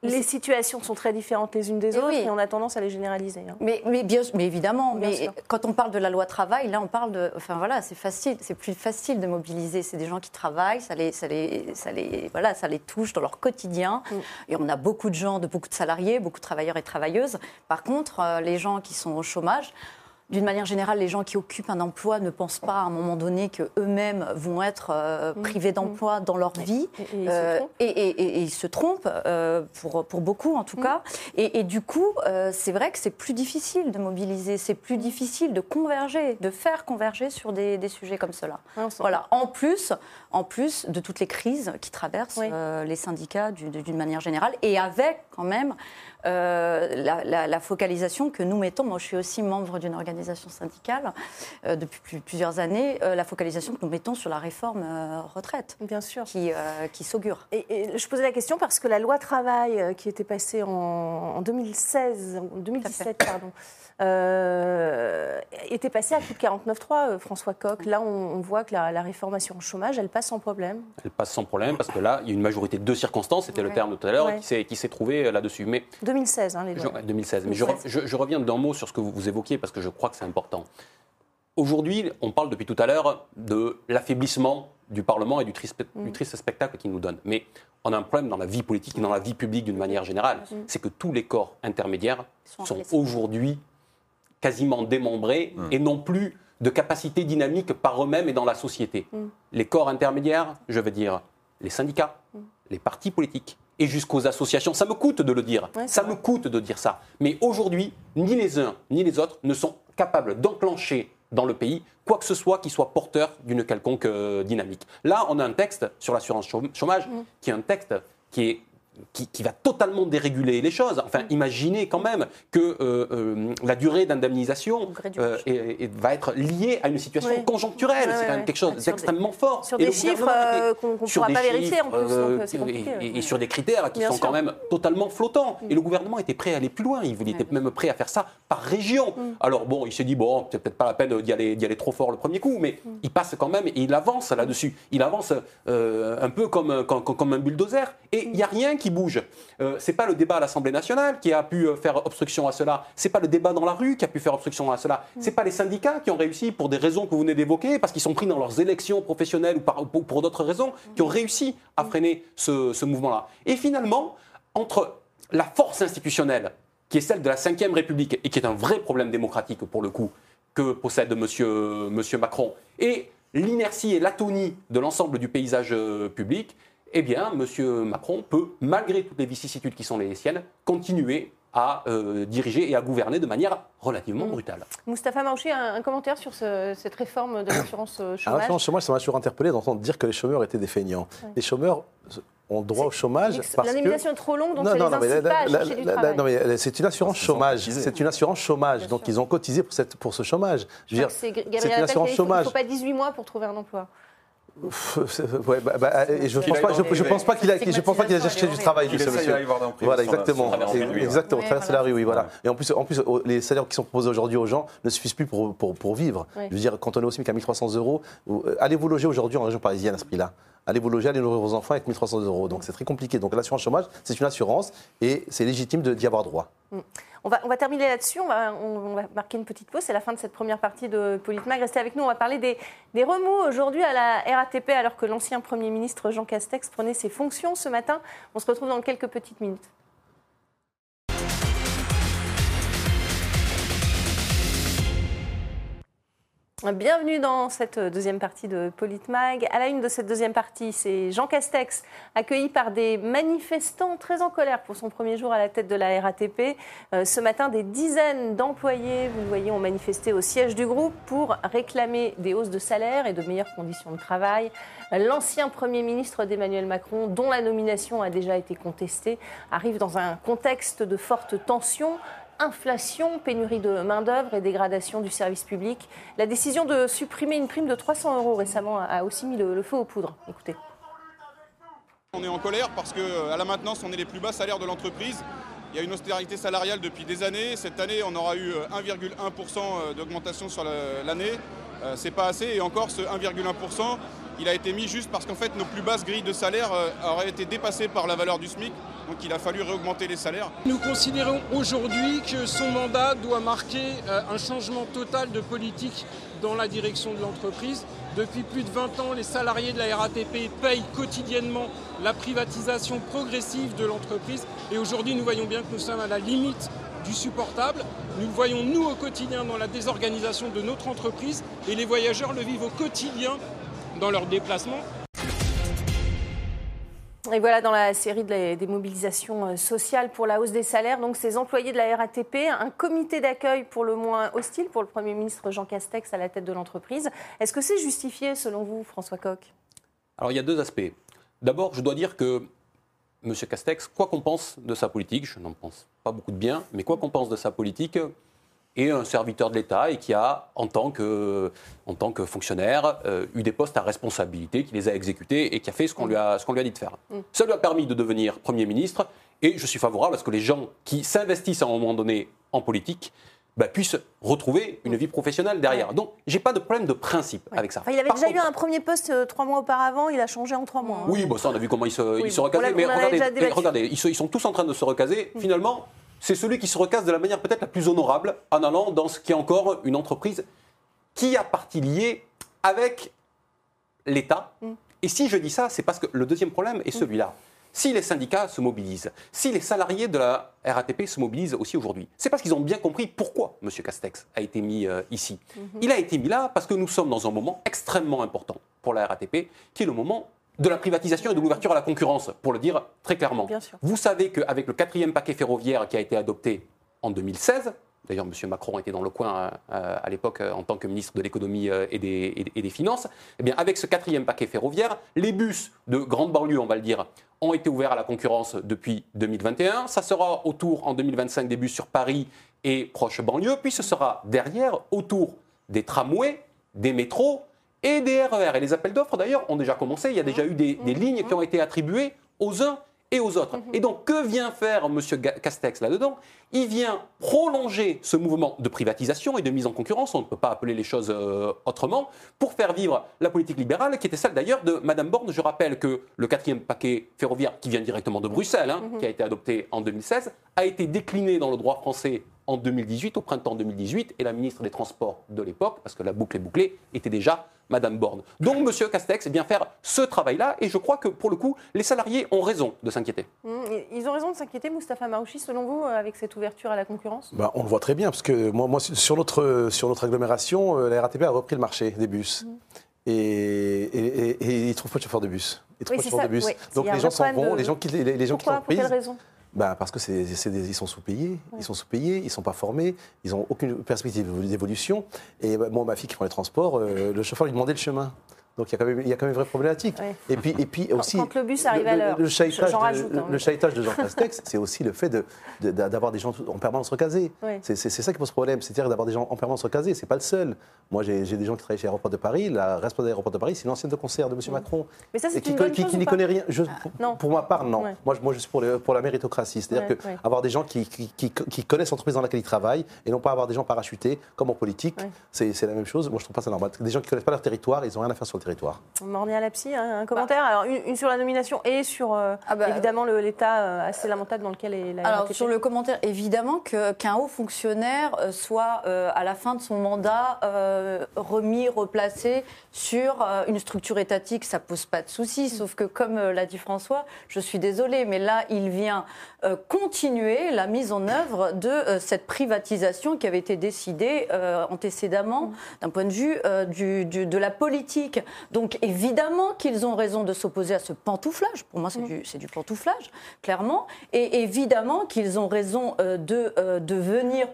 les situations sont très différentes les unes des Eh autres oui. et on a tendance à les généraliser. hein. Mais, mais, bien, mais évidemment, Bien mais sûr. quand on parle de la loi travail, là on parle de. Enfin voilà, c'est facile, c'est plus facile de mobiliser. C'est des gens qui travaillent, ça les, ça les, ça les, voilà, ça les touche dans leur quotidien. Mm. Et on a beaucoup de gens, de beaucoup de salariés, beaucoup de travailleurs et travailleuses. Par contre, euh, les gens qui sont au chômage, d'une manière générale, les gens qui occupent un emploi ne pensent pas à un moment donné qu'eux-mêmes vont être euh, privés d'emploi dans leur vie. Et- et ils se Euh, trompent. et, ils se trompent, euh, pour, pour beaucoup en tout Mm. cas. Et, du coup, c'est vrai que c'est plus difficile de mobiliser, c'est plus difficile de converger, de faire converger sur des, des sujets comme cela. Voilà. En plus, en plus de toutes les crises qui traversent Oui. les syndicats du- d'une manière générale, et avec quand même euh, la, la- la focalisation que nous mettons. Moi, je suis aussi membre d'une organisation syndicale euh, depuis plus- plusieurs années. euh, la focalisation que nous mettons sur la réforme euh, retraite, Bien sûr. qui, euh, qui s'augure. Et, et je posais la question parce que la loi travail euh, qui était passée en, en 2016, en 2017, pardon, euh, était passée à coup de 49.3, euh, François Coq. Là, on, on voit que la, la réforme assurance chômage, elle passe sans problème. Elle passe sans problème parce que là, il y a une majorité de circonstances, c'était le terme de tout à l'heure, Ouais. qui s'est- trouvé là-dessus. Mais 2016, hein, les Je- lois. ouais, 2016. Mais je, re- je- je reviens d'un mot sur ce que vous, vous évoquiez parce que je crois que c'est important. Aujourd'hui, on parle depuis tout à l'heure de l'affaiblissement du Parlement et du triste, Mm. du triste spectacle qu'il nous donne. Mais on a un problème dans la vie politique et dans la vie publique d'une manière générale. Mm. C'est que tous les corps intermédiaires Sont aujourd'hui quasiment démembrés Mm. et n'ont plus de capacité dynamique par eux-mêmes et dans la société. Les corps intermédiaires, je veux dire les syndicats, les partis politiques et jusqu'aux associations. Ça me coûte de le dire. Ouais, ça vrai. me coûte de dire ça. Mais aujourd'hui, ni les uns ni les autres ne sont capables d'enclencher dans le pays quoi que ce soit qui soit porteur d'une quelconque euh, dynamique. Là, on a un texte sur l'assurance chôm- chômage Mm. qui est un texte qui est qui, qui va totalement déréguler les choses. Enfin, imaginez quand même que euh, euh, la durée d'indemnisation euh, va être liée à une situation Oui. conjoncturelle. C'est quand même quelque chose d'extrêmement fort. Sur Et des chiffres qu'on ne pourra pas vérifier en plus, donc et, et- sur des critères qui Bien sont sûr. Mm. quand même totalement flottants. Et le gouvernement était prêt à aller plus loin. Il était même prêt à faire ça par région. Mm. Alors bon, il s'est dit bon, c'est peut-être pas la peine d'y aller, trop fort le premier coup, mais Mm. il passe quand même et il avance là-dessus. Il avance un peu comme, comme, comme un bulldozer. Et il n'y a rien qui bouge. Euh, c'est pas le débat à l'Assemblée nationale qui a pu euh, faire obstruction à cela. C'est pas le débat dans la rue qui a pu faire obstruction à cela. C'est pas les syndicats qui ont réussi pour des raisons que vous venez d'évoquer, parce qu'ils sont pris dans leurs élections professionnelles ou par- pour, pour d'autres raisons, qui ont réussi à freiner ce, ce mouvement-là. Et finalement, entre la force institutionnelle, qui est celle de la Ve République, et qui est un vrai problème démocratique pour le coup, que possède monsieur, monsieur Macron, et l'inertie et l'atonie de l'ensemble du paysage euh, public, eh bien, monsieur Macron peut, malgré toutes les vicissitudes qui sont les siennes, continuer à euh, diriger et à gouverner de manière relativement brutale. Moustapha Maouchi, un, un commentaire sur ce- cette réforme de l'assurance euh, Alors, chômage? l'assurance chômage, ça m'a toujours interpellé d'entendre dire que les chômeurs étaient des feignants. Les chômeurs ont droit au chômage parce que... L'indemnisation est trop longue, donc Non, ça non, les non, mais la- la- du la- non, mais c'est une assurance chômage. C'est une assurance chômage. Donc ils ont cotisé pour, cette, pour ce chômage. Je veux Je dire, c'est une assurance dit qu'il ne chômage. faut pas 18 mois pour trouver un emploi. Ouais, bah, bah, et je Il pense pas, je, été- je pense pas qu'il a, je pense pas qu'il a cherché du travail, Il ce monsieur. Voilà, exactement. Exactement, traverser la rue, oui, voilà. Et en plus, en plus, les salaires qui sont proposés aujourd'hui aux gens ne suffisent plus pour, pour, pour vivre. Oui. Je veux dire, quand on est au SMIC à 1300 euros, euh, allez vous loger aujourd'hui en région parisienne à ce prix-là? Allez vous loger, allez nourrir vos enfants avec 1300 euros. Donc c'est très compliqué. Donc l'assurance chômage, c'est une assurance et c'est légitime d'y avoir droit. On va, on va terminer là-dessus, on va, on, on va marquer une petite pause, c'est la fin de cette première partie de Politmag. Restez avec nous, on va parler des, des remous aujourd'hui à la RATP alors que l'ancien Premier ministre Jean Castex prenait ses fonctions ce matin. On se retrouve dans quelques petites minutes. Bienvenue dans cette deuxième partie de Politmag. À la une de cette deuxième partie, c'est Jean Castex, accueilli par des manifestants très en colère pour son premier jour à la tête de la RATP. Euh, ce matin, des dizaines d'employés, vous le voyez, ont manifesté au siège du groupe pour réclamer des hausses de salaire et de meilleures conditions de travail. L'ancien Premier ministre d'Emmanuel Macron, dont la nomination a déjà été contestée, arrive dans un contexte de forte tension inflation, pénurie de main-d'œuvre et dégradation du service public. La décision de supprimer une prime de 300 euros récemment a aussi mis le, feu aux poudres. Écoutez. On est en colère parce qu'à la maintenance, on est les plus bas salaires de l'entreprise. Il y a une austérité salariale depuis des années. Cette année, on aura eu 1,1% d'augmentation sur l'année. Euh, C'est pas assez. Et encore, ce 1,1%, il a été mis juste parce qu'en fait, nos plus basses grilles de salaire euh, auraient été dépassées par la valeur du SMIC. Donc il a fallu réaugmenter les salaires. Nous considérons aujourd'hui que son mandat doit marquer euh, un changement total de politique dans la direction de l'entreprise. Depuis plus de 20 ans, les salariés de la RATP payent quotidiennement la privatisation progressive de l'entreprise. Et aujourd'hui, nous voyons bien que nous sommes à la limite du supportable. Nous le voyons, nous, au quotidien, dans la désorganisation de notre entreprise. Et les voyageurs le vivent au quotidien dans leurs déplacements. Et voilà dans la série de la- des mobilisations euh, sociales pour la hausse des salaires, donc ces employés de la RATP, un comité d'accueil pour le moins hostile pour le Premier ministre Jean Castex à la tête de l'entreprise. Est-ce que c'est justifié selon vous, François Coq? Alors il y a deux aspects. D'abord, je dois dire que M. Castex, quoi qu'on pense de sa politique, je n'en pense pas beaucoup de bien, mais quoi qu'on pense de sa politique, est un serviteur de l'État et qui a, en tant que, en tant que fonctionnaire, euh, eu des postes à responsabilité, qui les a exécutés et qui a fait ce qu'on lui, qu'on lui a dit de faire. Ça lui a permis de devenir Premier ministre et je suis favorable à ce que les gens qui s'investissent à un moment donné en politique bah, puissent retrouver une vie professionnelle derrière. Donc, j'ai pas de problème de principe avec ça. Enfin, Il avait Par déjà contre- eu un premier poste euh, trois mois auparavant, il a changé en trois mois. hein. oui, bon, ça, on a vu comment ils se, Oui, ils se l'a- Mais regardez, regardez ils, se- ils sont tous en train de se recaser. Finalement, c'est celui qui se recasse de la manière peut-être la plus honorable en allant dans ce qui est encore une entreprise qui a partie liée avec l'État. Mm. Et si je dis ça, c'est parce que le deuxième problème est celui-là. Si les syndicats se mobilisent, si les salariés de la RATP se mobilisent aussi aujourd'hui, c'est parce qu'ils ont bien compris pourquoi M. Castex a été mis euh, ici. Il a été mis là parce que nous sommes dans un moment extrêmement important pour la RATP, qui est le moment de la privatisation et de l'ouverture à la concurrence, pour le dire très clairement. Bien sûr. Vous savez qu'avec le quatrième paquet ferroviaire qui a été adopté en 2016, D'ailleurs, M. Macron était dans le coin euh, à l'époque euh, en tant que ministre de l'économie euh, et, des, et des- et des finances. Eh bien, avec ce quatrième paquet ferroviaire, les bus de grande banlieue, on va le dire, ont été ouverts à la concurrence depuis 2021. Ça sera autour en 2025 des bus sur Paris et proche banlieue. Puis ce sera derrière autour des tramways, des métros et des RER. Et les appels d'offres, d'ailleurs, ont déjà commencé. Il y a déjà eu des, des lignes qui ont été attribuées aux uns et aux autres. Et donc, que vient faire M. Castex là-dedans? Il vient prolonger ce mouvement de privatisation et de mise en concurrence, on ne peut pas appeler les choses euh, autrement, pour faire vivre la politique libérale, qui était celle d'ailleurs de Mme Borne. Je rappelle que le quatrième paquet ferroviaire, qui vient directement de Bruxelles, hein, qui a été adopté en 2016, a été décliné dans le droit français en 2018, au printemps 2018, et la ministre des Transports de l'époque, parce que la boucle est bouclée, était déjà Madame Borne. Donc M. Castex vient faire ce travail-là, et je crois que pour le coup, les salariés ont raison de s'inquiéter. Mmh, Ils ont raison de s'inquiéter, Moustapha Marouchi, selon vous, euh, avec cette ouverture à la concurrence? Bah, on le voit très bien, parce que moi, moi sur, notre, sur notre agglomération, euh, la RATP a repris le marché des bus. Et, et, et- et ils ne trouvent pas de chauffeurs de bus. Ils trouvent Oui, pas de ça, de bus. oui. Donc les gens s'en vont, de- les gens quittent les, les gens Pourquoi quittent Pour quelle raison? Bah, parce que c'est, c'est des- ils sont sous-payés, ils sont sous-payés, ils ne sont pas formés, ils n'ont aucune perspective d'évolution. Et bah, moi, ma fille qui prend les transports, euh, le chauffeur lui demandait le chemin. Donc il y a quand même, il y a quand même une vraie problématique. Et puis, et puis aussi. quand le bus arrive à l'heure, Le, de- le- hein. de Jean Castex, c'est aussi le fait de- de- d'avoir des gens en permanence recasés. C'est, ça qui pose problème, c'est-à-dire d'avoir des gens en permanence recasés. C'est pas le seul. Moi, j'ai, des gens qui travaillent chez Aéroport de Paris. La responsable d'aéroport de Paris, c'est une ancienne de concert de M. Macron. Mais ça, c'est qui, qui- qui n'y connaît rien. Je- pour, non. pour ma part, non. Ouais. Moi, je- moi, je suis pour, le- pour la méritocratie. C'est-à-dire que avoir des gens qui, qui- connaissent l'entreprise dans laquelle ils travaillent et non pas avoir des gens parachutés, comme en politique, c'est, la même chose. Moi, je trouve pas ça normal. Des gens qui connaissent pas leur territoire, ils n'ont rien à faire sur le territoire. Morné à la psy, hein, un commentaire? Alors, une, une sur la nomination et sur, euh, évidemment, le- l'état euh, assez lamentable dans lequel est la Alors, sur le commentaire, évidemment que- qu'un haut fonctionnaire euh, soit, euh, à la fin de son mandat, euh, remis, replacé sur euh, une structure étatique, ça pose pas de souci. Sauf que, comme euh, l'a dit François, je suis désolée, mais là, il vient euh, continuer la mise en œuvre de euh, cette privatisation qui avait été décidée euh, antécédemment d'un point de vue euh, du- du- de la politique. Donc, évidemment qu'ils ont raison de s'opposer à ce pantouflage. Pour moi, c'est du, c'est du pantouflage, clairement. Et évidemment qu'ils ont raison euh, de, euh, de venir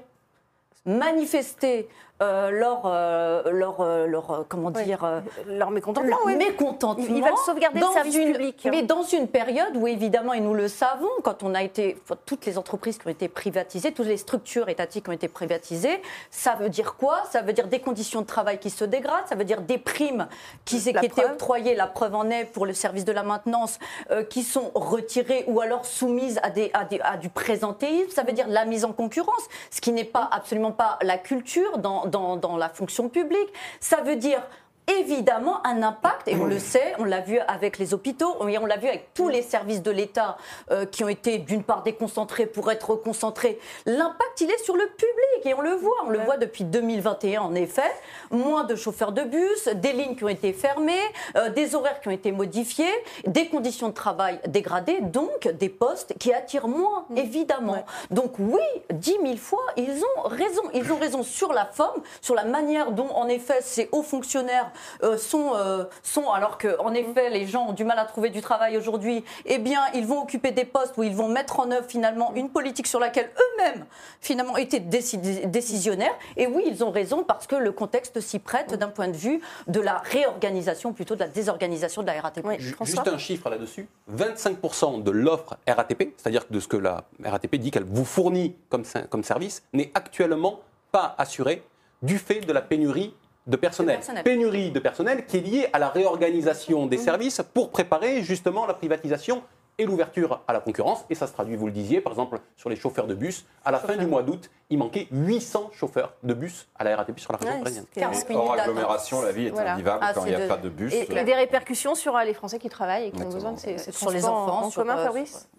manifester euh, leur, euh, leur, euh, leur, euh, comment dire, euh, leur mécontentement. leur oui. mécontentement Ils veulent sauvegarder le service une- public. Mais dans une période où, évidemment, et nous le savons, quand on a été, toutes les entreprises qui ont été privatisées, toutes les structures étatiques qui ont été privatisées, ça veut dire quoi? Ça veut dire des conditions de travail qui se dégradent, ça veut dire des primes qui, étaient octroyées, la preuve en est pour le service de la maintenance, qui sont retirées ou alors soumises à, des, à, des- à du présentéisme, ça veut dire la mise en concurrence, ce qui n'est pas absolument pas la culture dans, dans, la fonction publique. Ça veut dire évidemment un impact, et on le sait, on l'a vu avec les hôpitaux, et on l'a vu avec tous les services de l'État euh, qui ont été d'une part déconcentrés pour être reconcentrés. L'impact, il est sur le public, et on le voit, on le voit depuis 2021 en effet. Moins de chauffeurs de bus, des lignes qui ont été fermées, euh, des horaires qui ont été modifiés, des conditions de travail dégradées, donc des postes qui attirent moins, évidemment. Donc oui, dix mille fois, ils ont raison. Ils ont raison sur la forme, sur la manière dont, en effet, ces hauts fonctionnaires euh, sont, euh, sont, alors que, en effet, les gens ont du mal à trouver du travail aujourd'hui, eh bien, ils vont occuper des postes où ils vont mettre en œuvre finalement une politique sur laquelle eux-mêmes, finalement, étaient déci- décisionnaires. Et oui, ils ont raison parce que le contexte s'y prête d'un point de vue de la réorganisation, plutôt de la désorganisation de la RATP. Ju- Juste un chiffre là-dessus. 25% de l'offre RATP, c'est-à-dire de ce que la RATP dit qu'elle vous fournit comme, comme service, n'est actuellement pas assuré du fait de la pénurie de personnel. personnel. Pénurie de personnel qui est liée à la réorganisation des services pour préparer justement la privatisation et l'ouverture à la concurrence. Et ça se traduit, vous le disiez, par exemple, sur les chauffeurs de bus. À la fin du mois d'août, il manquait 800 chauffeurs de bus à la RATP sur la région Ouais, parisienne. c'est- 40 Et minutes hors agglomération, la vie est Voilà. invivable Ah, quand il n'y a de- pas de bus. Et, et des répercussions sur les Français qui travaillent et qui ont besoin de ces, ces Sur les transports enfants, en sur, commun, euh, Fabrice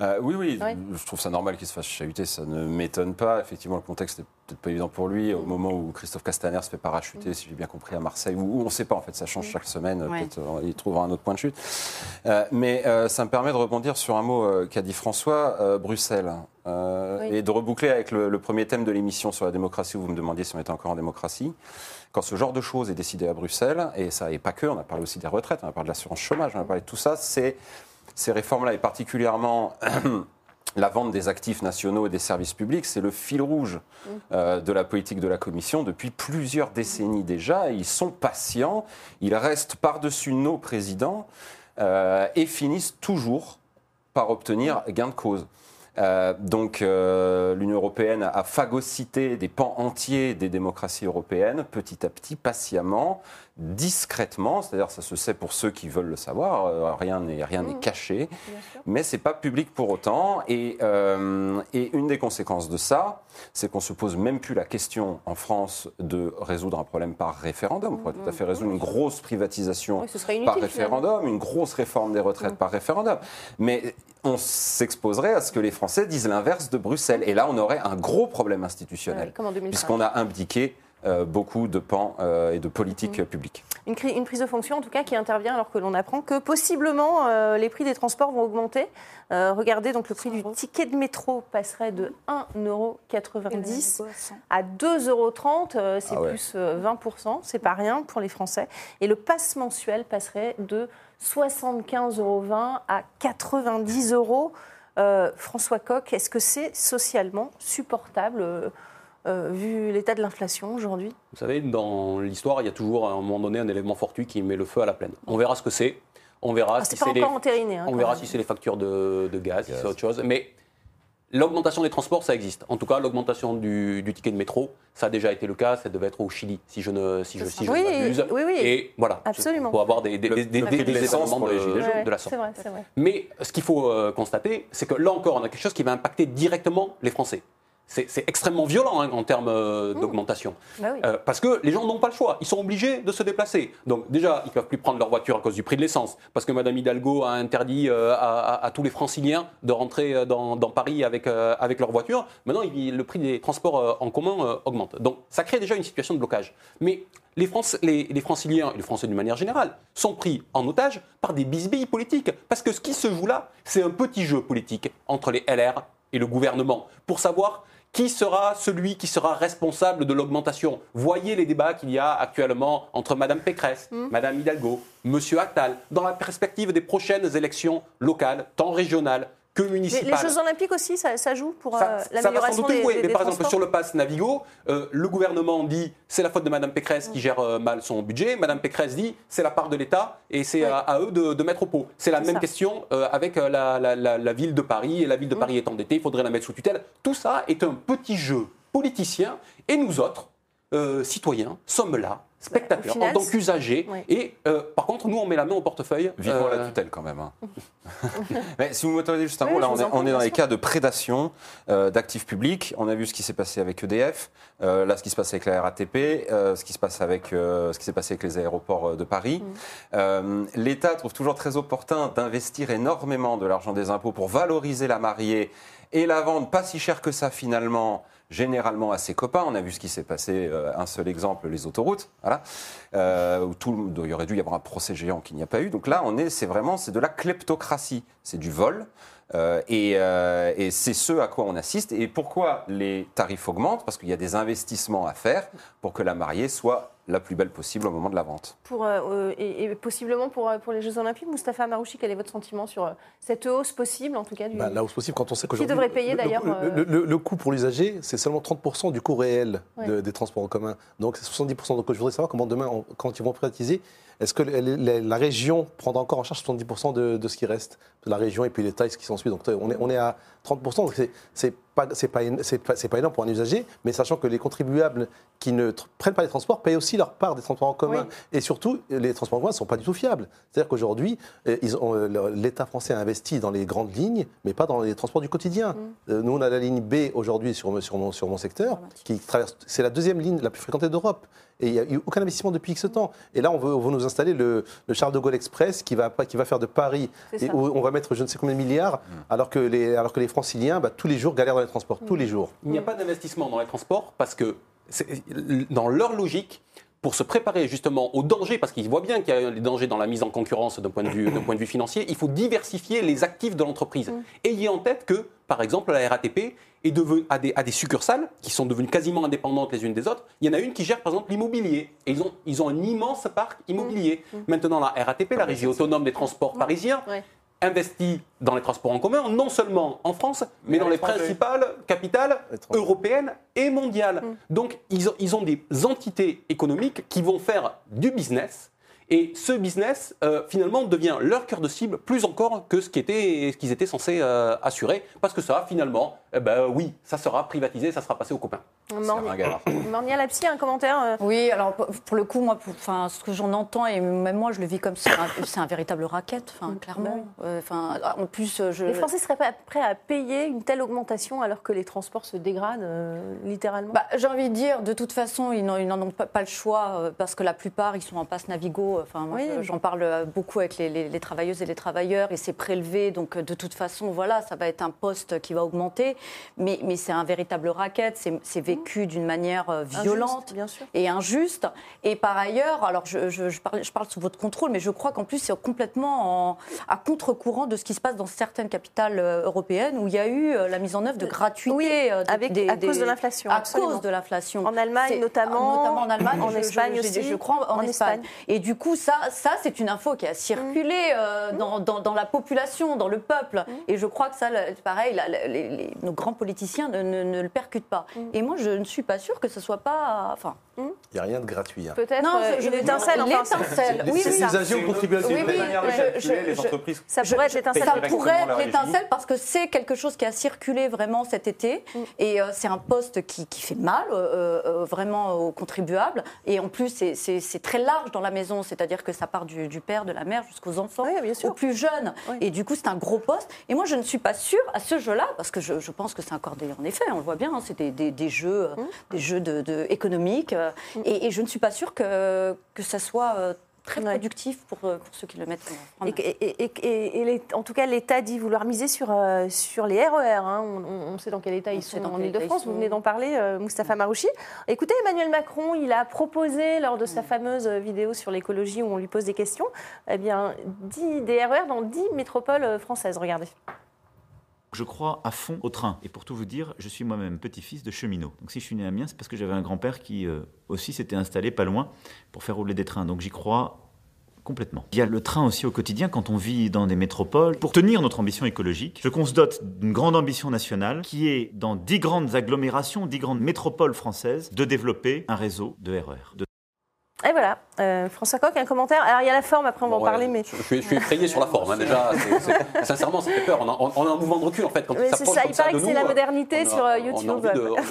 Euh, oui, oui, Ouais. je trouve ça normal qu'il se fasse chahuter, ça ne m'étonne pas. Effectivement, le contexte n'est peut-être pas évident pour lui. Au Mm. moment où Christophe Castaner se fait parachuter, si j'ai bien compris, à Marseille, où, où on ne sait pas, en fait, ça Mm. change chaque semaine, Ouais. peut-être euh, il trouvera un autre point de chute. Euh, mais euh, ça me permet de rebondir sur un mot qu'a dit François, Bruxelles, Oui. et de reboucler avec le, le premier thème de l'émission sur la démocratie, où vous me demandiez si on était encore en démocratie. Quand ce genre de choses est décidé à Bruxelles, et ça n'est pas que, on a parlé aussi des retraites, on a parlé de l'assurance chômage, on a parlé de tout ça, c'est ces réformes-là, et particulièrement la vente des actifs nationaux et des services publics, c'est le fil rouge euh, de la politique de la Commission depuis plusieurs décennies déjà. Ils sont patients, ils restent par-dessus nos présidents euh, et finissent toujours par obtenir gain de cause. Euh, donc l'Union européenne a phagocyté des pans entiers des démocraties européennes, petit à petit, patiemment, discrètement, c'est-à-dire ça se sait pour ceux qui veulent le savoir, euh, rien n'est rien n'est caché, mais c'est pas public pour autant. Et, euh, et une des conséquences de ça, c'est qu'on se pose même plus la question en France de résoudre un problème par référendum. On pourrait tout à fait résoudre une grosse privatisation Oui, par référendum, une grosse réforme des retraites par référendum. Mais on s'exposerait à ce que les Français disent l'inverse de Bruxelles. Et là, on aurait un gros problème institutionnel, Ouais, comme en 2005. puisqu'on a impliqué beaucoup de pans euh, et de politiques Mm. publiques. Une, prise de fonction, en tout cas, qui intervient alors que l'on apprend que possiblement euh, les prix des transports vont augmenter. Euh, regardez, donc le prix du ticket de métro passerait de 1,90€ à 2,30€. euh, c'est Ah ouais. plus euh, 20%. C'est pas rien pour les Français. Et le pass mensuel passerait de 75,20€ à 90 euros. Euh, François Coq, est-ce que c'est socialement supportable euh, vu l'état de l'inflation aujourd'hui? Vous savez, dans l'histoire, il y a toujours à un moment donné un élément fortuit qui met le feu à la plaine. On verra ce que c'est. On verra Ah, si c'est les, hein, on verra même. si c'est les factures de, de gaz, si c'est autre chose. Mais l'augmentation des transports, ça existe. En tout cas, l'augmentation du, du ticket de métro, ça a déjà été le cas. Ça devait être au Chili, si je ne, si je, si je Oui, ne oui, oui. Et voilà. Absolument. Pour avoir des, des, Le- des, des, le des- événements de, gilets Ouais, de la c'est sorte. vrai, c'est vrai. Mais ce qu'il faut euh, constater, c'est que là encore, on a quelque chose qui va impacter directement les Français. C'est extrêmement violent hein, en termes euh, d'augmentation. Bah oui. Euh, parce que les gens n'ont pas le choix, ils sont obligés de se déplacer. Donc déjà, ils ne peuvent plus prendre leur voiture à cause du prix de l'essence, parce que Madame Hidalgo a interdit euh, à, à- à tous les franciliens de rentrer dans, dans Paris avec, avec leur voiture. Maintenant, il- le prix des transports en commun augmente. Donc ça crée déjà une situation de blocage. Mais les, France- les, les franciliens, et les Français d'une manière générale, sont pris en otage par des bisbilles politiques. Parce que ce qui se joue là, c'est un petit jeu politique entre les LR et le gouvernement pour savoir qui sera celui qui sera responsable de l'augmentation. Voyez les débats qu'il y a actuellement entre Madame Pécresse, Madame Hidalgo, Monsieur Attal, dans la perspective des prochaines élections locales, tant régionales que Les, les Jeux Olympiques aussi, ça, ça joue pour euh, l'amélioration des, des- Mais des par exemple, sur le pass Navigo, euh, le gouvernement dit c'est la faute de Madame Pécresse qui gère euh, mal son budget. Madame Pécresse dit c'est la part de l'État et c'est Oui. à, à eux de, de mettre au pot. C'est la même ça. question avec la, la- la- la ville de Paris. Et la ville Mm. de Paris est endettée, il faudrait la mettre sous tutelle. Tout ça est un petit jeu politicien. Et nous autres, citoyens, sommes là, final, en tant qu'usagers. Oui. Et euh, par contre, nous, on met la main au portefeuille. Vivement Euh, la tutelle quand même. hein. Mais si vous m'autorisez juste un Oui, mot, là on est, on dans les cas de prédation euh, d'actifs publics. On a vu ce qui s'est passé avec EDF, euh, là ce qui se passe avec la RATP, euh, ce qui se passe avec euh, ce qui s'est passé avec les aéroports de Paris. Mm. Euh, L'État trouve toujours très opportun d'investir énormément de l'argent des impôts pour valoriser la mariée et la vendre pas si cher que ça finalement. Généralement à ses copains, on a vu ce qui s'est passé. euh, un seul exemple, les autoroutes, voilà, euh, où tout, il y aurait dû y avoir un procès géant qu'il n'y a pas eu. Donc là, on est, c'est vraiment, c'est de la kleptocratie, c'est du vol, euh, et, et c'est ce à quoi on assiste. Et pourquoi les tarifs augmentent? Parce qu'il y a des investissements à faire pour que la mariée soit la plus belle possible au moment de la vente. pour, euh, euh, et, et possiblement pour, euh, pour les Jeux Olympiques. Moustapha Marouchi, quel est votre sentiment sur euh, cette hausse possible, en tout cas du... Bah, la hausse possible quand on sait Qui qu'aujourd'hui. devrait payer, le- d'ailleurs, Le, le- le- le coût pour l'usager, c'est seulement 30% du coût réel de- des transports en commun. Donc c'est 70%. Donc je voudrais savoir comment demain, on- quand ils vont privatiser, est-ce que la, région prendra encore en charge 70% de, de ce qui reste? De la région et puis les tailles qui s'en suivent. Donc on est, on est à 30%. Donc c'est- pas, pas, pas, pas énorme pour un usager, mais sachant que les contribuables qui ne prennent pas les transports payent aussi leur part des transports en commun. Et surtout, les transports en commun ne sont pas du tout fiables. C'est-à-dire qu'aujourd'hui, ont- euh, l'État français a investi dans les grandes lignes, mais pas dans les transports du quotidien. Euh, nous, on a la ligne B aujourd'hui sur, sur, mon, sur mon secteur, qui traverse. C'est la deuxième ligne la plus fréquentée d'Europe. Et il n'y a eu aucun investissement depuis X temps. Et là, on veut, on veut nous installer le, le Charles de Gaulle Express qui va, qui va faire de Paris, et où on va mettre je ne sais combien de milliards, alors, que les, alors que les franciliens, bah, tous les jours, galèrent dans les transports. Tous les jours. Il n'y a pas d'investissement dans les transports parce que, c'est- dans leur logique, pour se préparer justement aux dangers, parce qu'ils voient bien qu'il y a des dangers dans la mise en concurrence d'un point, de vue- d'un point de vue financier, il faut diversifier les actifs de l'entreprise. Ayez en tête que, par exemple, la RATP est devenu, a, des, a des succursales qui sont devenues quasiment indépendantes les unes des autres. Il y en a une qui gère, par exemple, l'immobilier. Et ils ont, ils ont un immense parc immobilier. Maintenant, la RATP, la Régie autonome des transports parisiens, Ouais. investi dans les transports en commun, non seulement en France, mais, dans les principales capitales européennes et mondiales. Donc, ils ont, ils ont des entités économiques qui vont faire du business et ce business, euh, finalement, devient leur cœur de cible plus encore que ce qu'ils étaient, ce qu'ils étaient censés euh, assurer. Parce que ça, finalement, eh ben, oui, ça sera privatisé, ça sera passé aux copains. Mornia Lapsi, un commentaire euh Oui, alors pour le coup, moi, pour, enfin, ce que j'en entends, et même moi, je le vis comme ça, c'est un véritable racket, enfin, clairement. Enfin, en plus, je... Les Français seraient pas prêts à payer une telle augmentation alors que les transports se dégradent, littéralement? Bah, J'ai envie de dire, de toute façon, ils n'en ont pas, pas, le choix, parce que la plupart, ils sont en passe Navigo Enfin, j'en parle beaucoup avec les, travailleuses et les travailleurs et c'est prélevé. Donc, de toute façon, voilà, ça va être un poste qui va augmenter. Mais, mais c'est un véritable racket. C'est vécu d'une manière euh, violente et injuste. Et par ailleurs, alors je, je, parle, je, parle, sous votre contrôle, mais je crois qu'en plus, c'est complètement en, à contre-courant de ce qui se passe dans certaines capitales euh, européennes où il y a eu euh, la mise en œuvre de gratuité. avec, des, à cause de l'inflation. À cause de l'inflation. En Allemagne, notamment. Notamment en Allemagne. En Espagne aussi. Je crois en, Espagne. Et du coup, ça, ça c'est une info qui a circulé euh, dans, dans, la population, dans le peuple. Et je crois que ça, pareil, nos grands politiciens ne, ne, le percutent pas. Et moi, je ne suis pas sûre que ce soit pas. Enfin, il n'y a rien de gratuit. Hein. Peut-être non, euh, une étincelle. L'étincelle, oui, c'est l'usagers aux contribuables. Oui, oui, les entreprises. Ça pourrait être l'étincelle. Ça pourrait être l'étincelle parce que c'est quelque chose qui a circulé vraiment cet été. Mm. Et euh, c'est un poste qui, qui fait mal vraiment aux contribuables. Et en plus, c'est très large dans la maison. C'est-à-dire que ça part du, père, de la mère jusqu'aux enfants, aux plus jeunes. Et du coup, c'est un gros poste. Et moi, je ne suis pas sûre à ce jeu-là, parce que je, pense que c'est accordé en effet, on le voit bien, hein, c'est des, jeux, mmh. des jeux de, économiques. Mmh. et, je ne suis pas sûre que, que ça soit euh, très productif pour, pour, ceux qui le mettent en Et, et, en tout cas, l'État dit vouloir miser sur, sur les RER. Hein. On, sait dans quel état ils sont en Ile-de-France. Vous venez d'en parler, euh, Moustapha Marouchi. Écoutez, Emmanuel Macron, il a proposé lors de sa fameuse vidéo sur l'écologie où on lui pose des questions, eh bien, 10, des RER dans 10 métropoles françaises. Regardez. Je crois à fond au train. Et pour tout vous dire, je suis moi-même petit-fils de cheminot. Donc si je suis né à Amiens, c'est parce que j'avais un grand-père qui euh, aussi s'était installé pas loin pour faire rouler des trains. Donc j'y crois complètement. Il y a le train aussi au quotidien quand on vit dans des métropoles. Pour tenir notre ambition écologique, je qu'on se dote d'une grande ambition nationale qui est dans dix grandes agglomérations, dix grandes métropoles françaises, de développer un réseau de RER. De et voilà, euh, François Coq, un commentaire. Alors il y a la forme, après on va en parler, mais... Je, suis, effrayé sur la forme, hein, déjà. sincèrement, ça fait peur. On a, un mouvement de recul, en fait. Quand c'est ça, il paraît que c'est la modernité sur YouTube.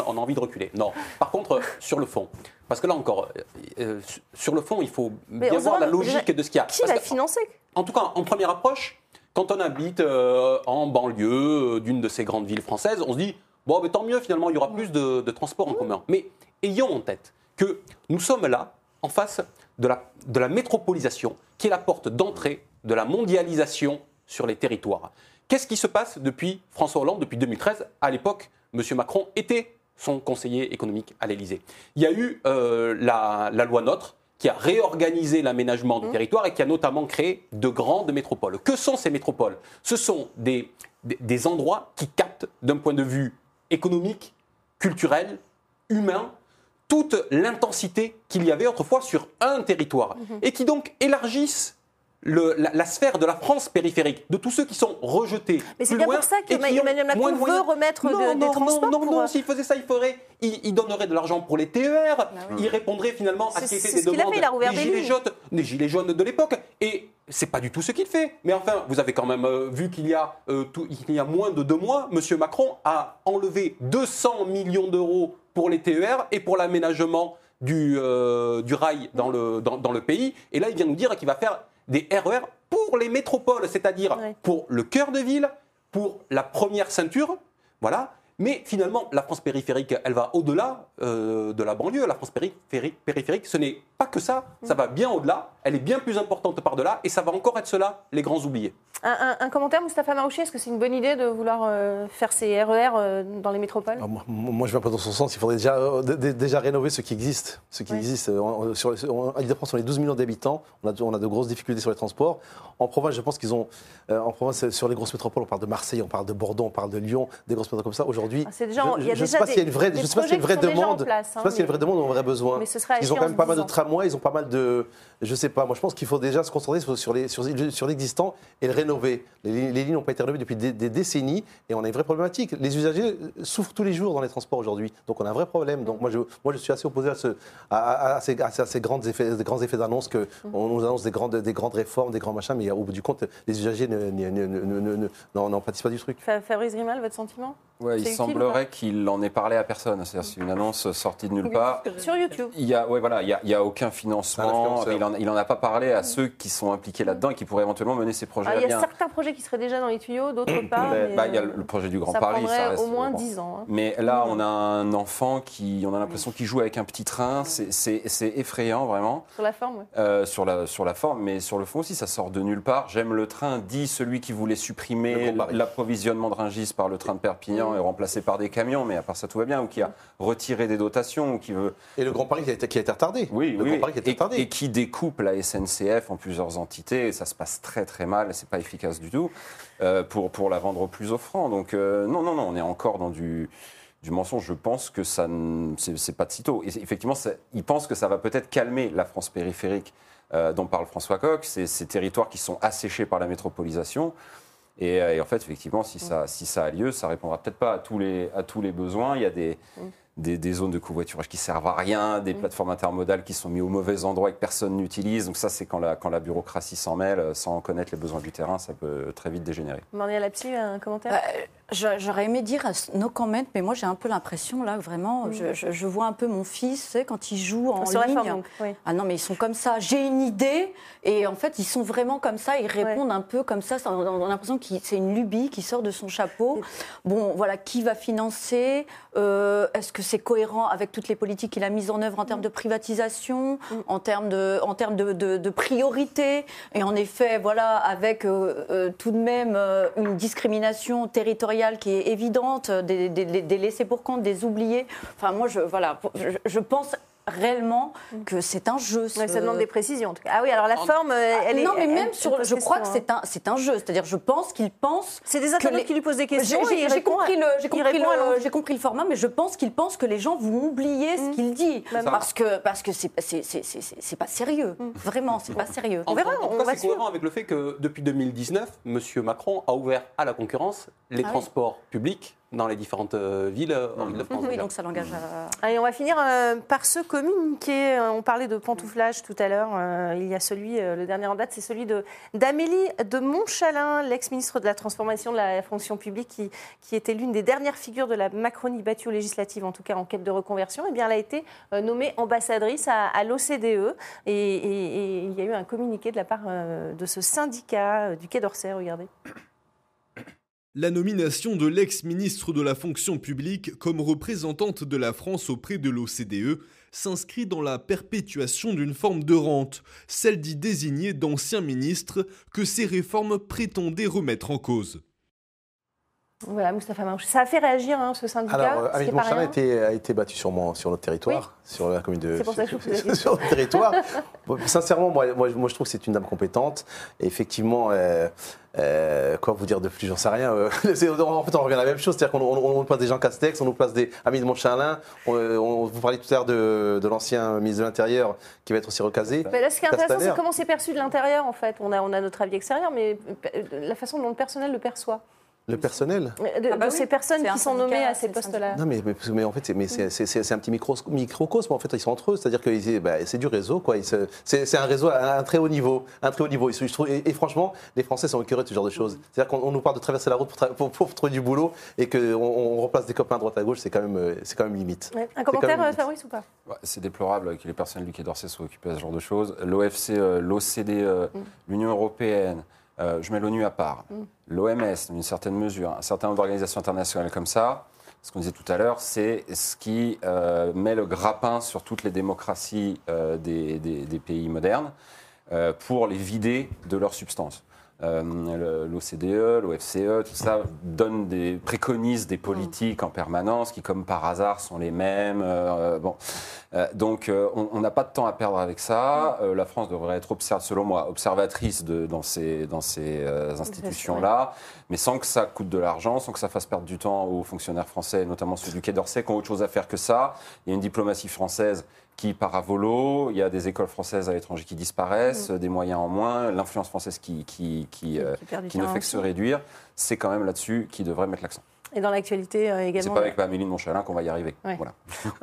On a, envie de, reculer. Non. Par contre, sur le fond, parce que là encore, euh, sur le fond, il faut bien voir la logique de ce qu'il y a. Qui va financer En tout cas, en première approche, quand on habite euh, en banlieue d'une de ces grandes villes françaises, on se dit, bon, mais tant mieux, finalement, il y aura plus de, de transports en commun. Mais ayons en tête que nous sommes là en face de la, de la métropolisation, qui est la porte d'entrée de la mondialisation sur les territoires. Qu'est-ce qui se passe depuis François Hollande, depuis 2013 À l'époque, M. Macron était son conseiller économique à l'Élysée. Il y a eu euh, la, loi NOTRe qui a réorganisé l'aménagement du mmh. territoire et qui a notamment créé de grandes métropoles. Que sont ces métropoles? Ce sont des, des endroits qui captent d'un point de vue économique, culturel, humain, toute l'intensité qu'il y avait autrefois sur un territoire mhm. et qui donc élargissent la, sphère de la France périphérique, de tous ceux qui sont rejetés. Mais c'est bien pour ça qu'Emmanuel Macron veut remettre non, des transports. Non, non, non, s'il faisait ça, il ferait. Il, donnerait de l'argent pour les TER, bah il répondrait finalement à ce qui était des demandes des, gilets des gilets jaunes de l'époque. Et c'est pas du tout ce qu'il fait. Mais enfin, vous avez quand même euh, vu qu'il y, a, euh, il y a moins de deux mois, M. Macron a enlevé 200 millions d'euros pour les TER et pour l'aménagement du, euh, du rail dans le, dans, le pays. Et là, il vient nous dire qu'il va faire des RER pour les métropoles, c'est-à-dire pour le cœur de ville, pour la première ceinture, voilà. Mais finalement, la France périphérique, elle va au-delà euh, de la banlieue. La France périphérique, périphérique ce n'est pas que ça, ça va bien au-delà, elle est bien plus importante par-delà, et ça va encore être cela, les grands oubliés. Un, commentaire, Moustapha Marouchi, est-ce que c'est une bonne idée de vouloir euh, faire ces RER euh, dans les métropoles? Ah, moi, je ne vais pas dans son sens. Il faudrait déjà, euh, déjà rénover ce qui existe. Ce qui existe. En, sur, en Ile-de-France, on est 12 millions d'habitants. On a, on a, de grosses difficultés sur les transports. En province, je pense qu'ils ont. en province, sur les grosses métropoles, on parle de Marseille, on parle de Bordeaux, on parle de Lyon, des grosses métropoles comme ça. Aujourd'hui, ah, je ne sais pas s'il y a une vraie, je sais pas s'il y a une vraie demande. je ne sais pas s'il y a une vraie demande ou un vrai besoin. Mais ce sera Ils ont quand même pas mal de tramways moins, ils ont pas mal de. Je sais pas, moi je pense qu'il faut déjà se concentrer sur, les- sur, sur l'existant et le rénover. Les, li- les lignes n'ont pas été rénovées depuis des, des décennies et on a une vraie problématique. Les usagers souffrent tous les jours dans les transports aujourd'hui. Donc on a un vrai problème. Donc moi je, moi, je suis assez opposé à, ce, à, à- à ces, à ces- à ces grands effets, des grands effets d'annonce qu'on nous annonce des grandes, des grandes réformes, des grands machins, mais au bout du compte, les usagers ne- ne- ne- ne- ne- ne- n'en n'en pâtissent pas du truc. Fa- Fabrice Grimal, votre sentiment? Ouais, il utile semblerait qu'il en ait parlé à personne. C'est-à-dire c'est une annonce sortie de nulle part. Sur YouTube. Il y a, ouais, voilà, il y a, il y a aucun Un financement. influenceur. Il en, il en a pas parlé à ceux qui sont impliqués là-dedans et qui pourraient éventuellement mener ces projets Ah, à il y a bien. certains projets qui seraient déjà dans les tuyaux, d'autres pas. Mais, mais, bah, il y a le projet du Grand ça Paris. prendrait reste- au moins bon. 10 ans. hein. Mais là, on a un enfant qui, on a l'impression qu'il joue avec un petit train. C'est- effrayant, vraiment. Sur la forme, ouais. Euh, sur, la, sur la forme, mais sur le fond aussi, ça sort de nulle part. J'aime le train, dit celui qui voulait supprimer l'approvisionnement de Rungis par le train de Perpignan et remplacer par des camions, mais à part ça, tout va bien, ou qui a retiré des dotations, ou qui veut. Et le Grand Paris qui a été, qui a été retardé. Oui, le oui, Grand Paris qui a été et, retardé. et qui découpe la SNCF en plusieurs entités, et ça se passe très très mal, c'est pas efficace du tout, euh, pour, pour la vendre plus offrant. Donc euh, non, non, non, on est encore dans du, du mensonge. Je pense que ça, c'est pas de sitôt. Et effectivement, ça- ils pensent que ça va peut-être calmer la France périphérique euh, dont parle François Coq, ces, ces territoires qui sont asséchés par la métropolisation. Et, et en fait, effectivement, si ça, si ça a lieu, ça répondra peut-être pas à tous les, à tous les besoins. Il y a des, des, des zones de covoiturage qui servent à rien, des plateformes intermodales qui sont mises au mauvais endroit et que personne n'utilise. Donc ça, c'est quand la, quand la bureaucratie s'en mêle, euh, sans connaître les besoins du terrain, ça peut très vite dégénérer. Marnia Lapsi, un commentaire? Bah, J'aurais aimé dire no comment, mais moi j'ai un peu l'impression là, vraiment, je, je- je vois un peu mon fils, tu sais, quand il joue en Sur la ligne. forme, donc, oui. Ah non, mais ils sont comme ça. J'ai une idée, et en fait, ils sont vraiment comme ça. Ils répondent un peu comme ça. on on a l'impression que c'est une lubie qui sort de son chapeau. Bon, voilà, qui va financer? Euh, Est-ce que c'est cohérent avec toutes les politiques qu'il a mises en œuvre en termes de privatisation, en termes de, en termes de, de, de priorité. Et en effet, voilà, avec euh, euh, tout de même euh, une discrimination territoriale qui est évidente, des, des, des- des laissés pour compte, des oubliés. Enfin, moi, je, voilà, je, je pense réellement que c'est un jeu. Ce- ça demande des précisions. en tout cas. Ah oui, alors la forme, euh, elle est. non, mais elle- même elle sur, pose je crois que question, c'est un, c'est un jeu. C'est-à-dire, je pense qu'il pense. C'est des internautes les- qui lui posent des questions J'ai- compris le, j'ai compris le, compris le format, mais je pense qu'il pense que les gens vont oublier ce qu'il dit Bah, parce que parce que c'est c'est c'est c'est- c'est- c'est pas sérieux. Vraiment, c'est pas sérieux. En, en- en tout cas, c'est cohérent avec le fait que depuis 2019, M. Macron a ouvert à la concurrence les Ah transports publics dans les différentes euh, villes euh, en Ile-de-France. Oui, donc ça l'engage à. Allez, on va finir euh, par ce communiqué. On parlait de pantouflage tout à l'heure. Euh, il y a celui, euh, le dernier en date, c'est celui de- d'Amélie de Montchalin, l'ex-ministre de la Transformation de la fonction publique, qui, qui était l'une des dernières figures de la Macronie battue aux législatives, en tout cas en quête de reconversion. Eh bien, elle a été euh, nommée ambassadrice à, à l'OCDE. Et, et- et il y a eu un communiqué de la part euh, de ce syndicat euh, du Quai d'Orsay. Regardez. La nomination de l'ex-ministre de la fonction publique comme représentante de la France auprès de l'OCDE s'inscrit dans la perpétuation d'une forme de rente, celle d'y désigner d'anciens ministres que ces réformes prétendaient remettre en cause. Voilà, Moustapha Maouche. Ça a fait réagir hein, ce syndicat. Alors, pas Montchalin a été, a été battu sur, mon- sur notre territoire, sur la commune de. C'est pour ça que je vous sur notre territoire. Sincèrement, moi, moi, moi, je trouve que c'est une dame compétente. Et effectivement, euh, euh, quoi vous dire de plus J'en sais rien. euh, en fait, on revient à la même chose. C'est-à-dire qu'on on, on nous place des gens Castex, on nous place des Amélie de Montchalin. On, on- vous parliez tout à l'heure de, de l'ancien ministre de l'Intérieur qui va être aussi recasé. Mais là, ce qui est intéressant, c'est comment c'est perçu de l'intérieur, en fait. On a, on a notre avis extérieur, mais la façon dont le personnel le perçoit. Le personnel De, Ah bah de oui, ces personnes qui sont nommées à ces postes-là. Non, mais, mais, mais en fait, c'est- mais c'est- c'est c'est- c'est un petit micro, microcosme. En fait, ils sont entre eux. C'est-à-dire que bah, c'est du réseau. quoi. C'est c'est un réseau à un très haut niveau. Un très haut niveau. Et, et- et franchement, les Français sont écœurés de ce genre de choses. C'est-à-dire qu'on on nous parle de traverser la route pour, pour- pour trouver du boulot et qu'on on remplace des copains à droite à gauche. C'est quand, même, euh, c'est quand même limite. Ouais. Un commentaire, limite. Fabrice, ou pas Ouais, C'est déplorable que les personnels du Quai d'Orsay soient occupés à ce genre de choses. L'OFC, euh, l'OCDE, l'Union européenne, euh, je mets l'ONU à part, l'OMS, dans une certaine mesure, un certain nombre d'organisations internationales comme ça, ce qu'on disait tout à l'heure, c'est ce qui euh, met le grappin sur toutes les démocraties euh, des, des- des pays modernes pour les vider de leur substance. Euh, L'OCDE, l'OFCE, tout ça donne des, préconise des politiques en permanence qui, comme par hasard, sont les mêmes. euh, bon. Euh, donc, on n'a pas de temps à perdre avec ça. La France devrait être, selon moi, observatrice de, dans ces, dans ces institutions-là, mais sans que ça coûte de l'argent, sans que ça fasse perdre du temps aux fonctionnaires français, notamment ceux du Quai d'Orsay, qui ont autre chose à faire que ça. Il y a une diplomatie française qui part à volo, il y a des écoles françaises à l'étranger qui disparaissent, Mm. des moyens en moins, l'influence française qui, qui, qui, euh, qui qui ne fait que se réduire. C'est quand même là-dessus qu'il devrait mettre l'accent. Et dans l'actualité euh, C'est également. pas avec Amélie de Montchalin qu'on va y arriver. Ouais. Voilà.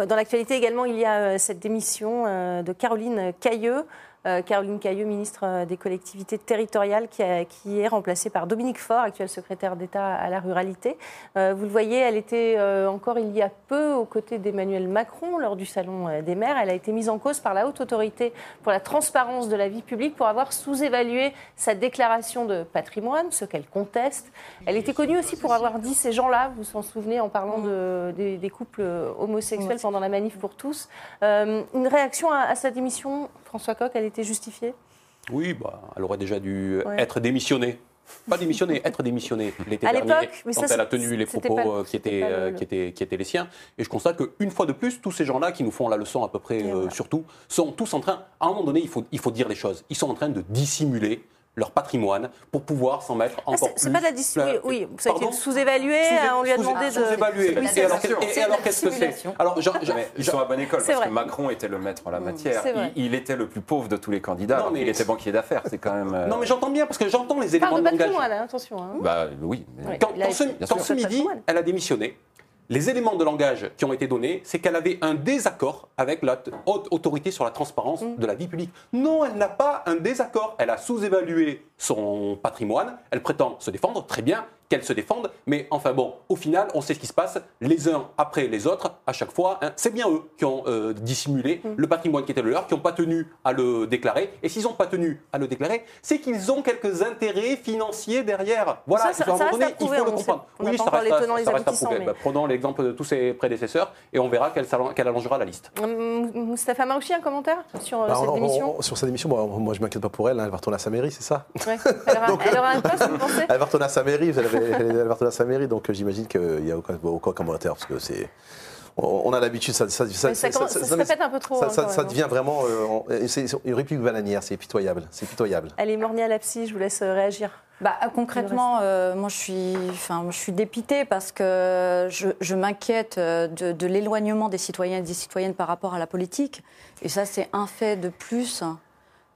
Euh, Dans l'actualité également, il y a euh, cette démission euh, de Caroline Cailleux. Euh, Caroline Cailleux, ministre euh, des collectivités territoriales, qui, a- qui est remplacée par Dominique Faure, actuel secrétaire d'État à la ruralité. Euh, vous le voyez, elle était euh, encore il y a peu aux côtés d'Emmanuel Macron lors du Salon des maires. Elle a été mise en cause par la Haute Autorité pour la transparence de la vie publique pour avoir sous-évalué sa déclaration de patrimoine, ce qu'elle conteste. Elle était connue aussi pour avoir dit ces gens-là, vous vous en souvenez, en parlant de- des, des couples homosexuels pendant la manif pour tous. Euh, une réaction à, à sa démission, François Coq, elle était justifiée? Oui, bah, elle aurait déjà dû Ouais. être démissionnée. Pas démissionnée, être démissionnée l'été À dernier, mais quand ça, elle a tenu les propos pas- euh, qui, étaient, le- euh, qui, étaient, qui étaient les siens. Et je constate qu'une fois de plus, tous ces gens-là qui nous font la leçon à peu près, euh, surtout, sont tous en train, à un moment donné, il faut, il faut dire les choses, ils sont en train de dissimuler leur patrimoine pour pouvoir s'en mettre Ah, encore c'est- plus. C'est pas de la dis- Oui, ça a été sous-évalué, Sous- hein, on lui a demandé de. sous-évalué. Oui, Et alors, vrai. et- et C'est alors de la qu'est-ce que c'est. Alors, ils sont à bonne école C'est parce que vrai. Macron était le maître en la matière. c'est vrai. Il, il était le plus pauvre de tous les candidats, Non, alors mais- qu'il était banquier d'affaires. C'est quand même. euh, Non, mais j'entends bien parce que j'entends les éléments parle de de langage. patrimoine, hein, attention. hein. Bah oui. mais-. Quand, Il ce, quand ce midi, elle a démissionné, les éléments de langage qui ont été donnés, c'est qu'elle avait un désaccord avec la haute autorité sur la transparence Mm. de la vie publique. Non, elle n'a pas un désaccord. Elle a sous-évalué son patrimoine. Elle prétend se défendre, très bien qu'elle se défende, mais enfin bon, au final, on sait ce qui se passe, les uns après les autres, à chaque fois. hein. c'est bien eux qui ont euh, dissimulé Mm. le patrimoine qui était le leur, qui n'ont pas tenu à le déclarer. Et s'ils n'ont pas tenu à le déclarer, c'est qu'ils ont quelques intérêts financiers derrière. Voilà, Ça, ça- ça donné, il faut le comprendre. pas ça reste les à- les ça reste à aboutissants, prouver. mais- Bah, prenons l'exemple de tous ses prédécesseurs et on verra qu'elle allongera la liste. Hum, Moustapha Marouchi, un commentaire sur euh, Bah, cette on- on- démission on- sur sa démission, moi, moi je m'inquiète pas pour elle, hein, elle va retourner à sa mairie, c'est ça Ouais. elle, aura, elle aura un poste, vous pensez Elle va retourner à sa mairie, elle, avait- elle retourner à sa mairie, donc euh, j'imagine qu'il n'y a aucun, aucun commentaire, parce que c'est... On a l'habitude, ça, ça, Mais ça commence- ça se mais répète un peu trop, Ça, ça- quand ça même, devient vraiment... euh, c'est c'est une réplique bananière, c'est pitoyable, c'est pitoyable. Allez, Mornia Lapsi, je vous laisse euh, réagir. Bah, euh, concrètement, euh, moi je suis, enfin, je suis dépitée parce que je, je m'inquiète de, de l'éloignement des citoyens et des citoyennes par rapport à la politique. Et ça, c'est un fait de plus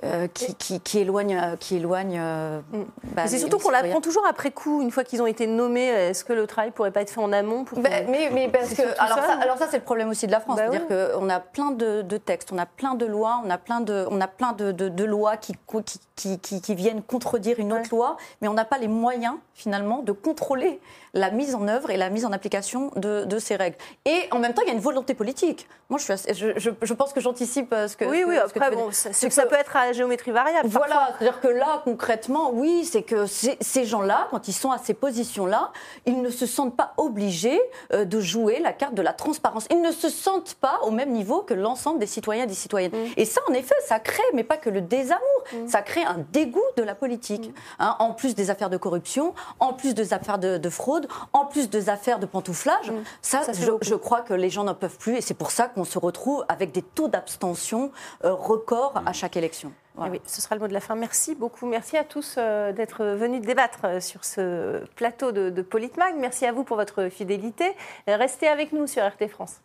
euh, qui, qui, euh, qui éloigne. euh, bah, Mais c'est surtout qu'on l'apprend toujours après coup, une fois qu'ils ont été nommés. Est-ce que le travail pourrait pas être fait en amont pour qu'on- mais, mais parce que alors ça, ça, non alors ça c'est le problème aussi de la France, Bah c'est-à-dire qu'on a plein de, de textes, on a plein de lois, on a plein de, on a plein de, de- de lois qui, co- qui, qui, qui- qui viennent contredire une autre loi, mais on n'a pas les moyens finalement de contrôler la mise en œuvre et la mise en application de, de ces règles. Et en même temps, il y a une volonté politique. Moi, je, suis assez- je, je- je pense que j'anticipe euh, ce que. Oui, ce que- oui, ce que après, bon, dire. ça, que- peut être à géométrie variable. voilà, c'est-à-dire que là, concrètement, oui, c'est que ces, gens-là, quand ils sont à ces positions-là, ils ne se sentent pas obligés euh, de jouer la carte de la transparence. Ils ne se sentent pas au même niveau que l'ensemble des citoyens et des citoyennes. Et ça, en effet, ça crée, mais pas que le désamour, ça crée un dégoût de la politique. Hein, en plus des affaires de corruption, en plus des affaires de, de fraude, en plus des affaires de pantouflage, ça, Ça, je, crois que les gens n'en peuvent plus. Et c'est pour ça qu'on se retrouve avec des taux d'abstention euh, records à chaque élection. Voilà. Eh Oui, ce sera le mot de la fin. Merci beaucoup. Merci à tous euh, d'être venus débattre euh, sur ce plateau de, de Politmag. Merci à vous pour votre fidélité. Restez avec nous sur RT France.